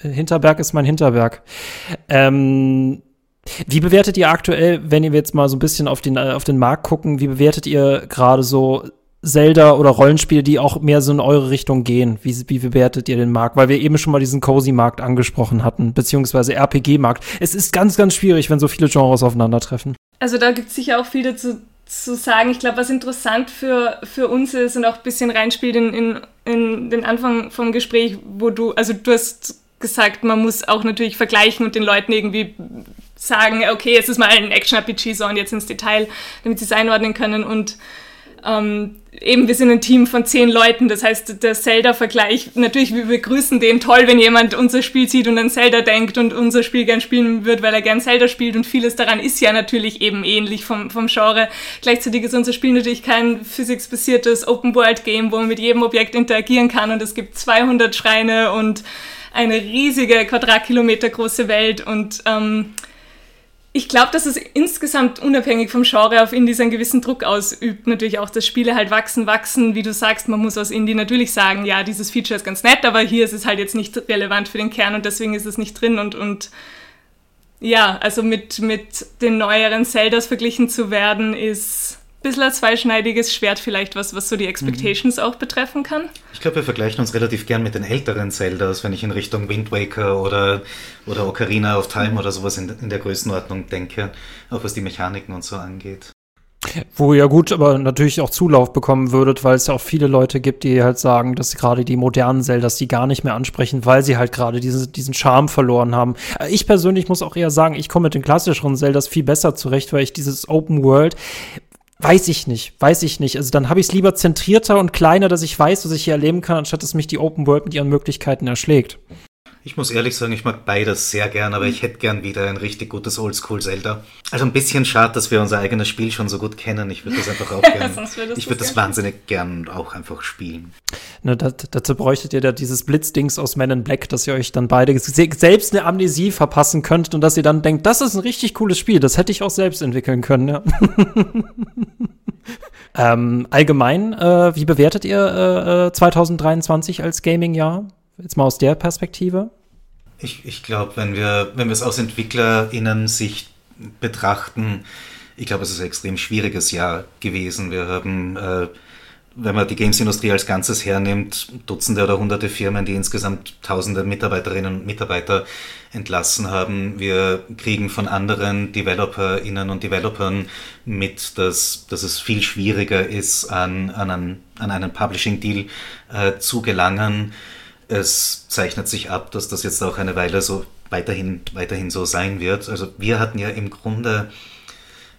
Hinterberg ist mein Hinterberg. Ähm, wie bewertet ihr aktuell, wenn ihr jetzt mal so ein bisschen auf den, auf den Markt gucken, wie bewertet ihr gerade so Zelda oder Rollenspiele, die auch mehr so in eure Richtung gehen? Wie, wie bewertet ihr den Markt? Weil wir eben schon mal diesen Cozy-Markt angesprochen hatten, beziehungsweise RPG-Markt. Es ist ganz, ganz schwierig, wenn so viele Genres aufeinandertreffen. Also da gibt es sicher auch viel dazu zu sagen. Ich glaube, was interessant für, für uns ist und auch ein bisschen reinspielt in, in, in den Anfang vom Gespräch, wo du, also du hast gesagt, man muss auch natürlich vergleichen und den Leuten irgendwie sagen, okay, es ist mal ein Action-RPG, so und jetzt ins Detail, damit sie es einordnen können. Und ähm, eben, wir sind ein Team von zehn Leuten, das heißt, der Zelda-Vergleich, natürlich, wir begrüßen den toll, wenn jemand unser Spiel sieht und an Zelda denkt und unser Spiel gern spielen wird, weil er gern Zelda spielt und vieles daran ist ja natürlich eben ähnlich vom, vom Genre. Gleichzeitig ist unser Spiel natürlich kein physicsbasiertes Open-World-Game, wo man mit jedem Objekt interagieren kann und es gibt 200 Schreine und eine riesige Quadratkilometer große Welt und ähm, ich glaube, dass es insgesamt unabhängig vom Genre auf Indies einen gewissen Druck ausübt. Natürlich auch, dass Spiele halt wachsen, wachsen. Wie du sagst, man muss aus Indie natürlich sagen, ja, dieses Feature ist ganz nett, aber hier ist es halt jetzt nicht relevant für den Kern und deswegen ist es nicht drin. Und, und ja, also mit, mit den neueren Zeldas verglichen zu werden, ist bisschen ein zweischneidiges Schwert vielleicht, was, was so die Expectations mhm. auch betreffen kann. Ich glaube, wir vergleichen uns relativ gern mit den älteren Zeldas, wenn ich in Richtung Wind Waker oder, oder Ocarina of Time oder sowas in, in der Größenordnung denke, auch was die Mechaniken und so angeht. Wo ihr gut, aber natürlich auch Zulauf bekommen würdet, weil es ja auch viele Leute gibt, die halt sagen, dass gerade die modernen Zeldas die gar nicht mehr ansprechen, weil sie halt gerade diese, diesen Charme verloren haben. Ich persönlich muss auch eher sagen, ich komme mit den klassischeren Zeldas viel besser zurecht, weil ich dieses Open World, Weiß ich nicht, weiß ich nicht. Also dann habe ich es lieber zentrierter und kleiner, dass ich weiß, was ich hier erleben kann, anstatt dass mich die Open World mit ihren Möglichkeiten erschlägt. Ich muss ehrlich sagen, ich mag beides sehr gern, aber ich hätte gern wieder ein richtig gutes Oldschool-Zelda. Also ein bisschen schade, dass wir unser eigenes Spiel schon so gut kennen. Ich würde das einfach auch gern. ich würde das wahnsinnig gern auch einfach spielen. Ne, das, dazu bräuchtet ihr da dieses Blitzdings aus Men in Black, dass ihr euch dann beide selbst eine Amnesie verpassen könnt und dass ihr dann denkt, das ist ein richtig cooles Spiel, das hätte ich auch selbst entwickeln können, ja. ähm, allgemein, äh, wie bewertet ihr äh, 2023 äh, als Gaming-Jahr? Jetzt mal aus der Perspektive. Ich, ich glaube, wenn wir, wenn wir es aus EntwicklerInnen-Sicht betrachten, ich glaube, es ist ein extrem schwieriges Jahr gewesen. Wir haben, äh, wenn man die Games-Industrie als Ganzes hernimmt, Dutzende oder hunderte Firmen, die insgesamt tausende Mitarbeiterinnen und Mitarbeiter entlassen haben. Wir kriegen von anderen DeveloperInnen und Developern mit, dass, dass es viel schwieriger ist, an, an, einen, an einen Publishing-Deal äh, zu gelangen es zeichnet sich ab, dass das jetzt auch eine Weile so weiterhin, weiterhin so sein wird. Also wir hatten ja im Grunde,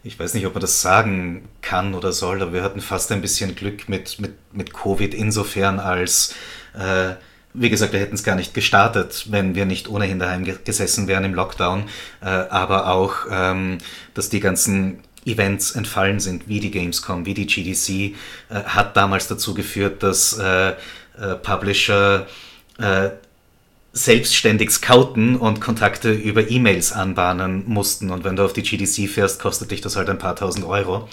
ich weiß nicht, ob man das sagen kann oder soll, aber wir hatten fast ein bisschen Glück mit, mit, mit Covid insofern als, äh, wie gesagt, wir hätten es gar nicht gestartet, wenn wir nicht ohnehin daheim gesessen wären im Lockdown, äh, aber auch, ähm, dass die ganzen Events entfallen sind, wie die Gamescom, wie die GDC, äh, hat damals dazu geführt, dass äh, äh, Publisher äh, selbstständig scouten und Kontakte über E-Mails anbahnen mussten. Und wenn du auf die GDC fährst, kostet dich das halt ein paar tausend Euro.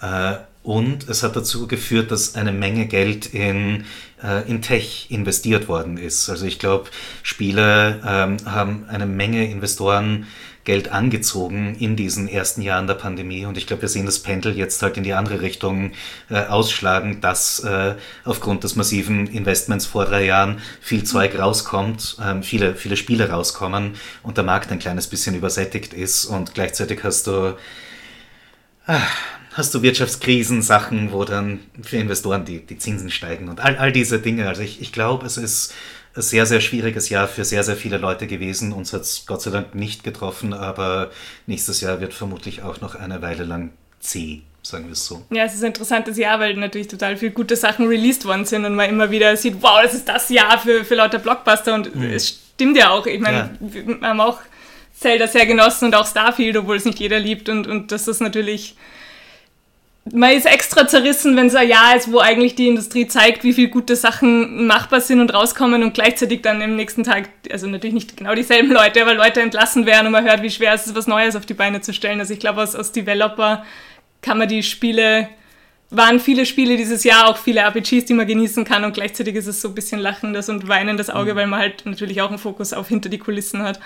Äh, und es hat dazu geführt, dass eine Menge Geld in, äh, in Tech investiert worden ist. Also ich glaube, Spiele ähm, haben eine Menge Investoren Geld angezogen in diesen ersten Jahren der Pandemie. Und ich glaube, wir sehen das Pendel jetzt halt in die andere Richtung äh, ausschlagen, dass äh, aufgrund des massiven Investments vor drei Jahren viel Zeug rauskommt, ähm, viele, viele Spiele rauskommen und der Markt ein kleines bisschen übersättigt ist. Und gleichzeitig hast du, ah, hast du Wirtschaftskrisen, Sachen, wo dann für Investoren die, die Zinsen steigen und all, all diese Dinge. Also ich, ich glaube, es ist sehr, sehr schwieriges Jahr für sehr, sehr viele Leute gewesen. Uns hat es Gott sei Dank nicht getroffen, aber nächstes Jahr wird vermutlich auch noch eine Weile lang zäh sagen wir es so. Ja, es ist ein interessantes Jahr, weil natürlich total viele gute Sachen released worden sind und man immer wieder sieht, wow, das ist das Jahr für, für lauter Blockbuster und mhm. es stimmt ja auch. Ich meine, ja. wir haben auch Zelda sehr genossen und auch Starfield, obwohl es nicht jeder liebt und, und das ist natürlich man ist extra zerrissen, wenn es ein Jahr ist, wo eigentlich die Industrie zeigt, wie viele gute Sachen machbar sind und rauskommen und gleichzeitig dann im nächsten Tag, also natürlich nicht genau dieselben Leute, aber Leute entlassen werden und man hört, wie schwer es ist, was Neues auf die Beine zu stellen. Also ich glaube, als, als Developer kann man die Spiele, waren viele Spiele dieses Jahr, auch viele RPGs, die man genießen kann und gleichzeitig ist es so ein bisschen lachendes und weinendes Auge, mhm. weil man halt natürlich auch einen Fokus auf hinter die Kulissen hat.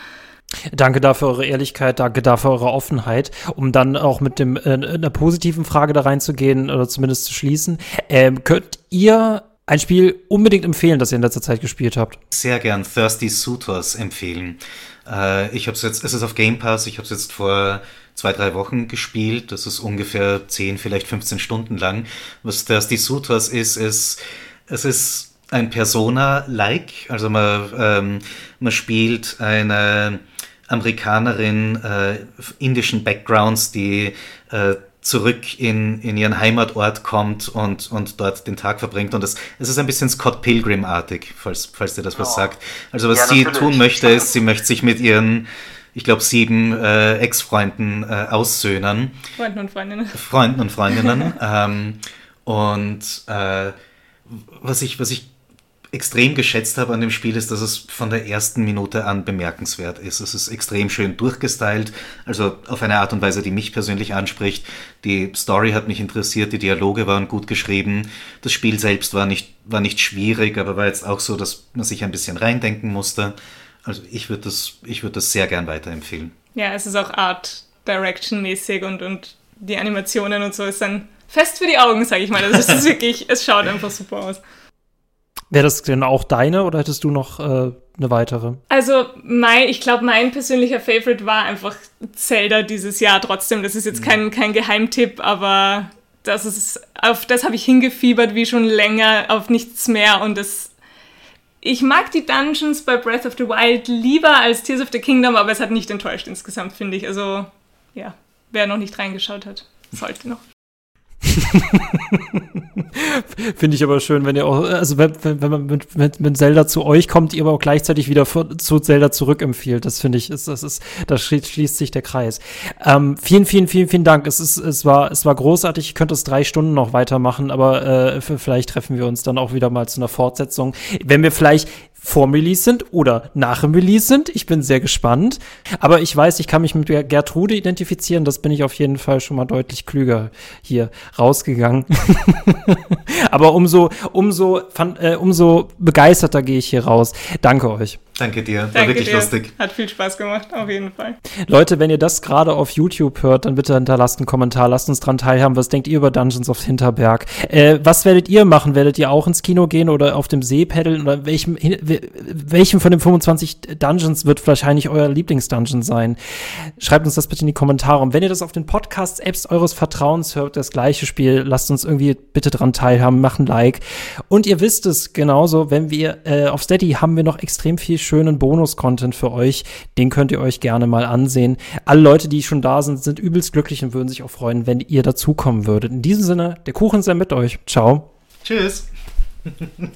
Danke dafür eure Ehrlichkeit, danke dafür eure Offenheit, um dann auch mit dem äh, einer positiven Frage da reinzugehen oder zumindest zu schließen. Ähm, könnt ihr ein Spiel unbedingt empfehlen, das ihr in letzter Zeit gespielt habt? Sehr gern Thirsty Suitors empfehlen. Äh, ich habe es jetzt, es ist auf Game Pass, ich habe es jetzt vor zwei, drei Wochen gespielt. Das ist ungefähr 10, vielleicht 15 Stunden lang. Was Thirsty Suitors ist, ist, es ist ein Persona-like. Also man, ähm, man spielt eine Amerikanerin äh, indischen Backgrounds, die äh, zurück in, in ihren Heimatort kommt und, und dort den Tag verbringt. Und es, es ist ein bisschen Scott Pilgrim-artig, falls, falls dir das was oh. sagt. Also was ja, sie natürlich. tun möchte, ist, sie möchte sich mit ihren, ich glaube, sieben äh, Ex-Freunden äh, aussöhnen. Freunden und Freundinnen. Freunden und Freundinnen. ähm, und äh, was ich, was ich extrem geschätzt habe an dem Spiel ist, dass es von der ersten Minute an bemerkenswert ist. Es ist extrem schön durchgestylt, also auf eine Art und Weise, die mich persönlich anspricht. Die Story hat mich interessiert, die Dialoge waren gut geschrieben. Das Spiel selbst war nicht, war nicht schwierig, aber war jetzt auch so, dass man sich ein bisschen reindenken musste. Also ich würde das, ich das sehr gern weiterempfehlen. Ja, es ist auch Art Direction mäßig und, und die Animationen und so ist dann fest für die Augen, sage ich mal. Das ist wirklich, es schaut einfach super aus. Wäre das denn auch deine oder hättest du noch äh, eine weitere? Also, mein, ich glaube, mein persönlicher Favorite war einfach Zelda dieses Jahr trotzdem. Das ist jetzt kein, mhm. kein Geheimtipp, aber das ist, auf das habe ich hingefiebert wie schon länger, auf nichts mehr. Und das, ich mag die Dungeons bei Breath of the Wild lieber als Tears of the Kingdom, aber es hat nicht enttäuscht insgesamt, finde ich. Also, ja, wer noch nicht reingeschaut hat, sollte noch. Finde ich aber schön, wenn ihr auch, also wenn, wenn man mit, mit, mit Zelda zu euch kommt, ihr aber auch gleichzeitig wieder zu Zelda zurückempfiehlt. Das finde ich, ist, das ist, da schließt sich der Kreis. Ähm, vielen, vielen, vielen, vielen Dank. Es ist, es war, es war großartig. Ich könnte es drei Stunden noch weitermachen, aber äh, vielleicht treffen wir uns dann auch wieder mal zu einer Fortsetzung. Wenn wir vielleicht vor Release sind oder nach dem Release sind. Ich bin sehr gespannt. Aber ich weiß, ich kann mich mit Gertrude identifizieren. Das bin ich auf jeden Fall schon mal deutlich klüger hier rausgegangen. Aber umso, umso, äh, umso begeisterter gehe ich hier raus. Danke euch. Danke dir, war Danke wirklich dir. lustig. Hat viel Spaß gemacht, auf jeden Fall. Leute, wenn ihr das gerade auf YouTube hört, dann bitte hinterlasst einen Kommentar, lasst uns dran teilhaben. Was denkt ihr über Dungeons of Hinterberg? Äh, was werdet ihr machen? Werdet ihr auch ins Kino gehen oder auf dem See paddeln? Oder welchem, welchem von den 25 Dungeons wird wahrscheinlich euer Lieblingsdungeon sein? Schreibt uns das bitte in die Kommentare. Und wenn ihr das auf den Podcasts-Apps eures Vertrauens hört, das gleiche Spiel, lasst uns irgendwie bitte dran teilhaben, machen Like. Und ihr wisst es genauso, wenn wir äh, auf Steady haben wir noch extrem viel schönen Bonus-Content für euch. Den könnt ihr euch gerne mal ansehen. Alle Leute, die schon da sind, sind übelst glücklich und würden sich auch freuen, wenn ihr dazukommen würdet. In diesem Sinne, der Kuchen sei mit euch. Ciao. Tschüss.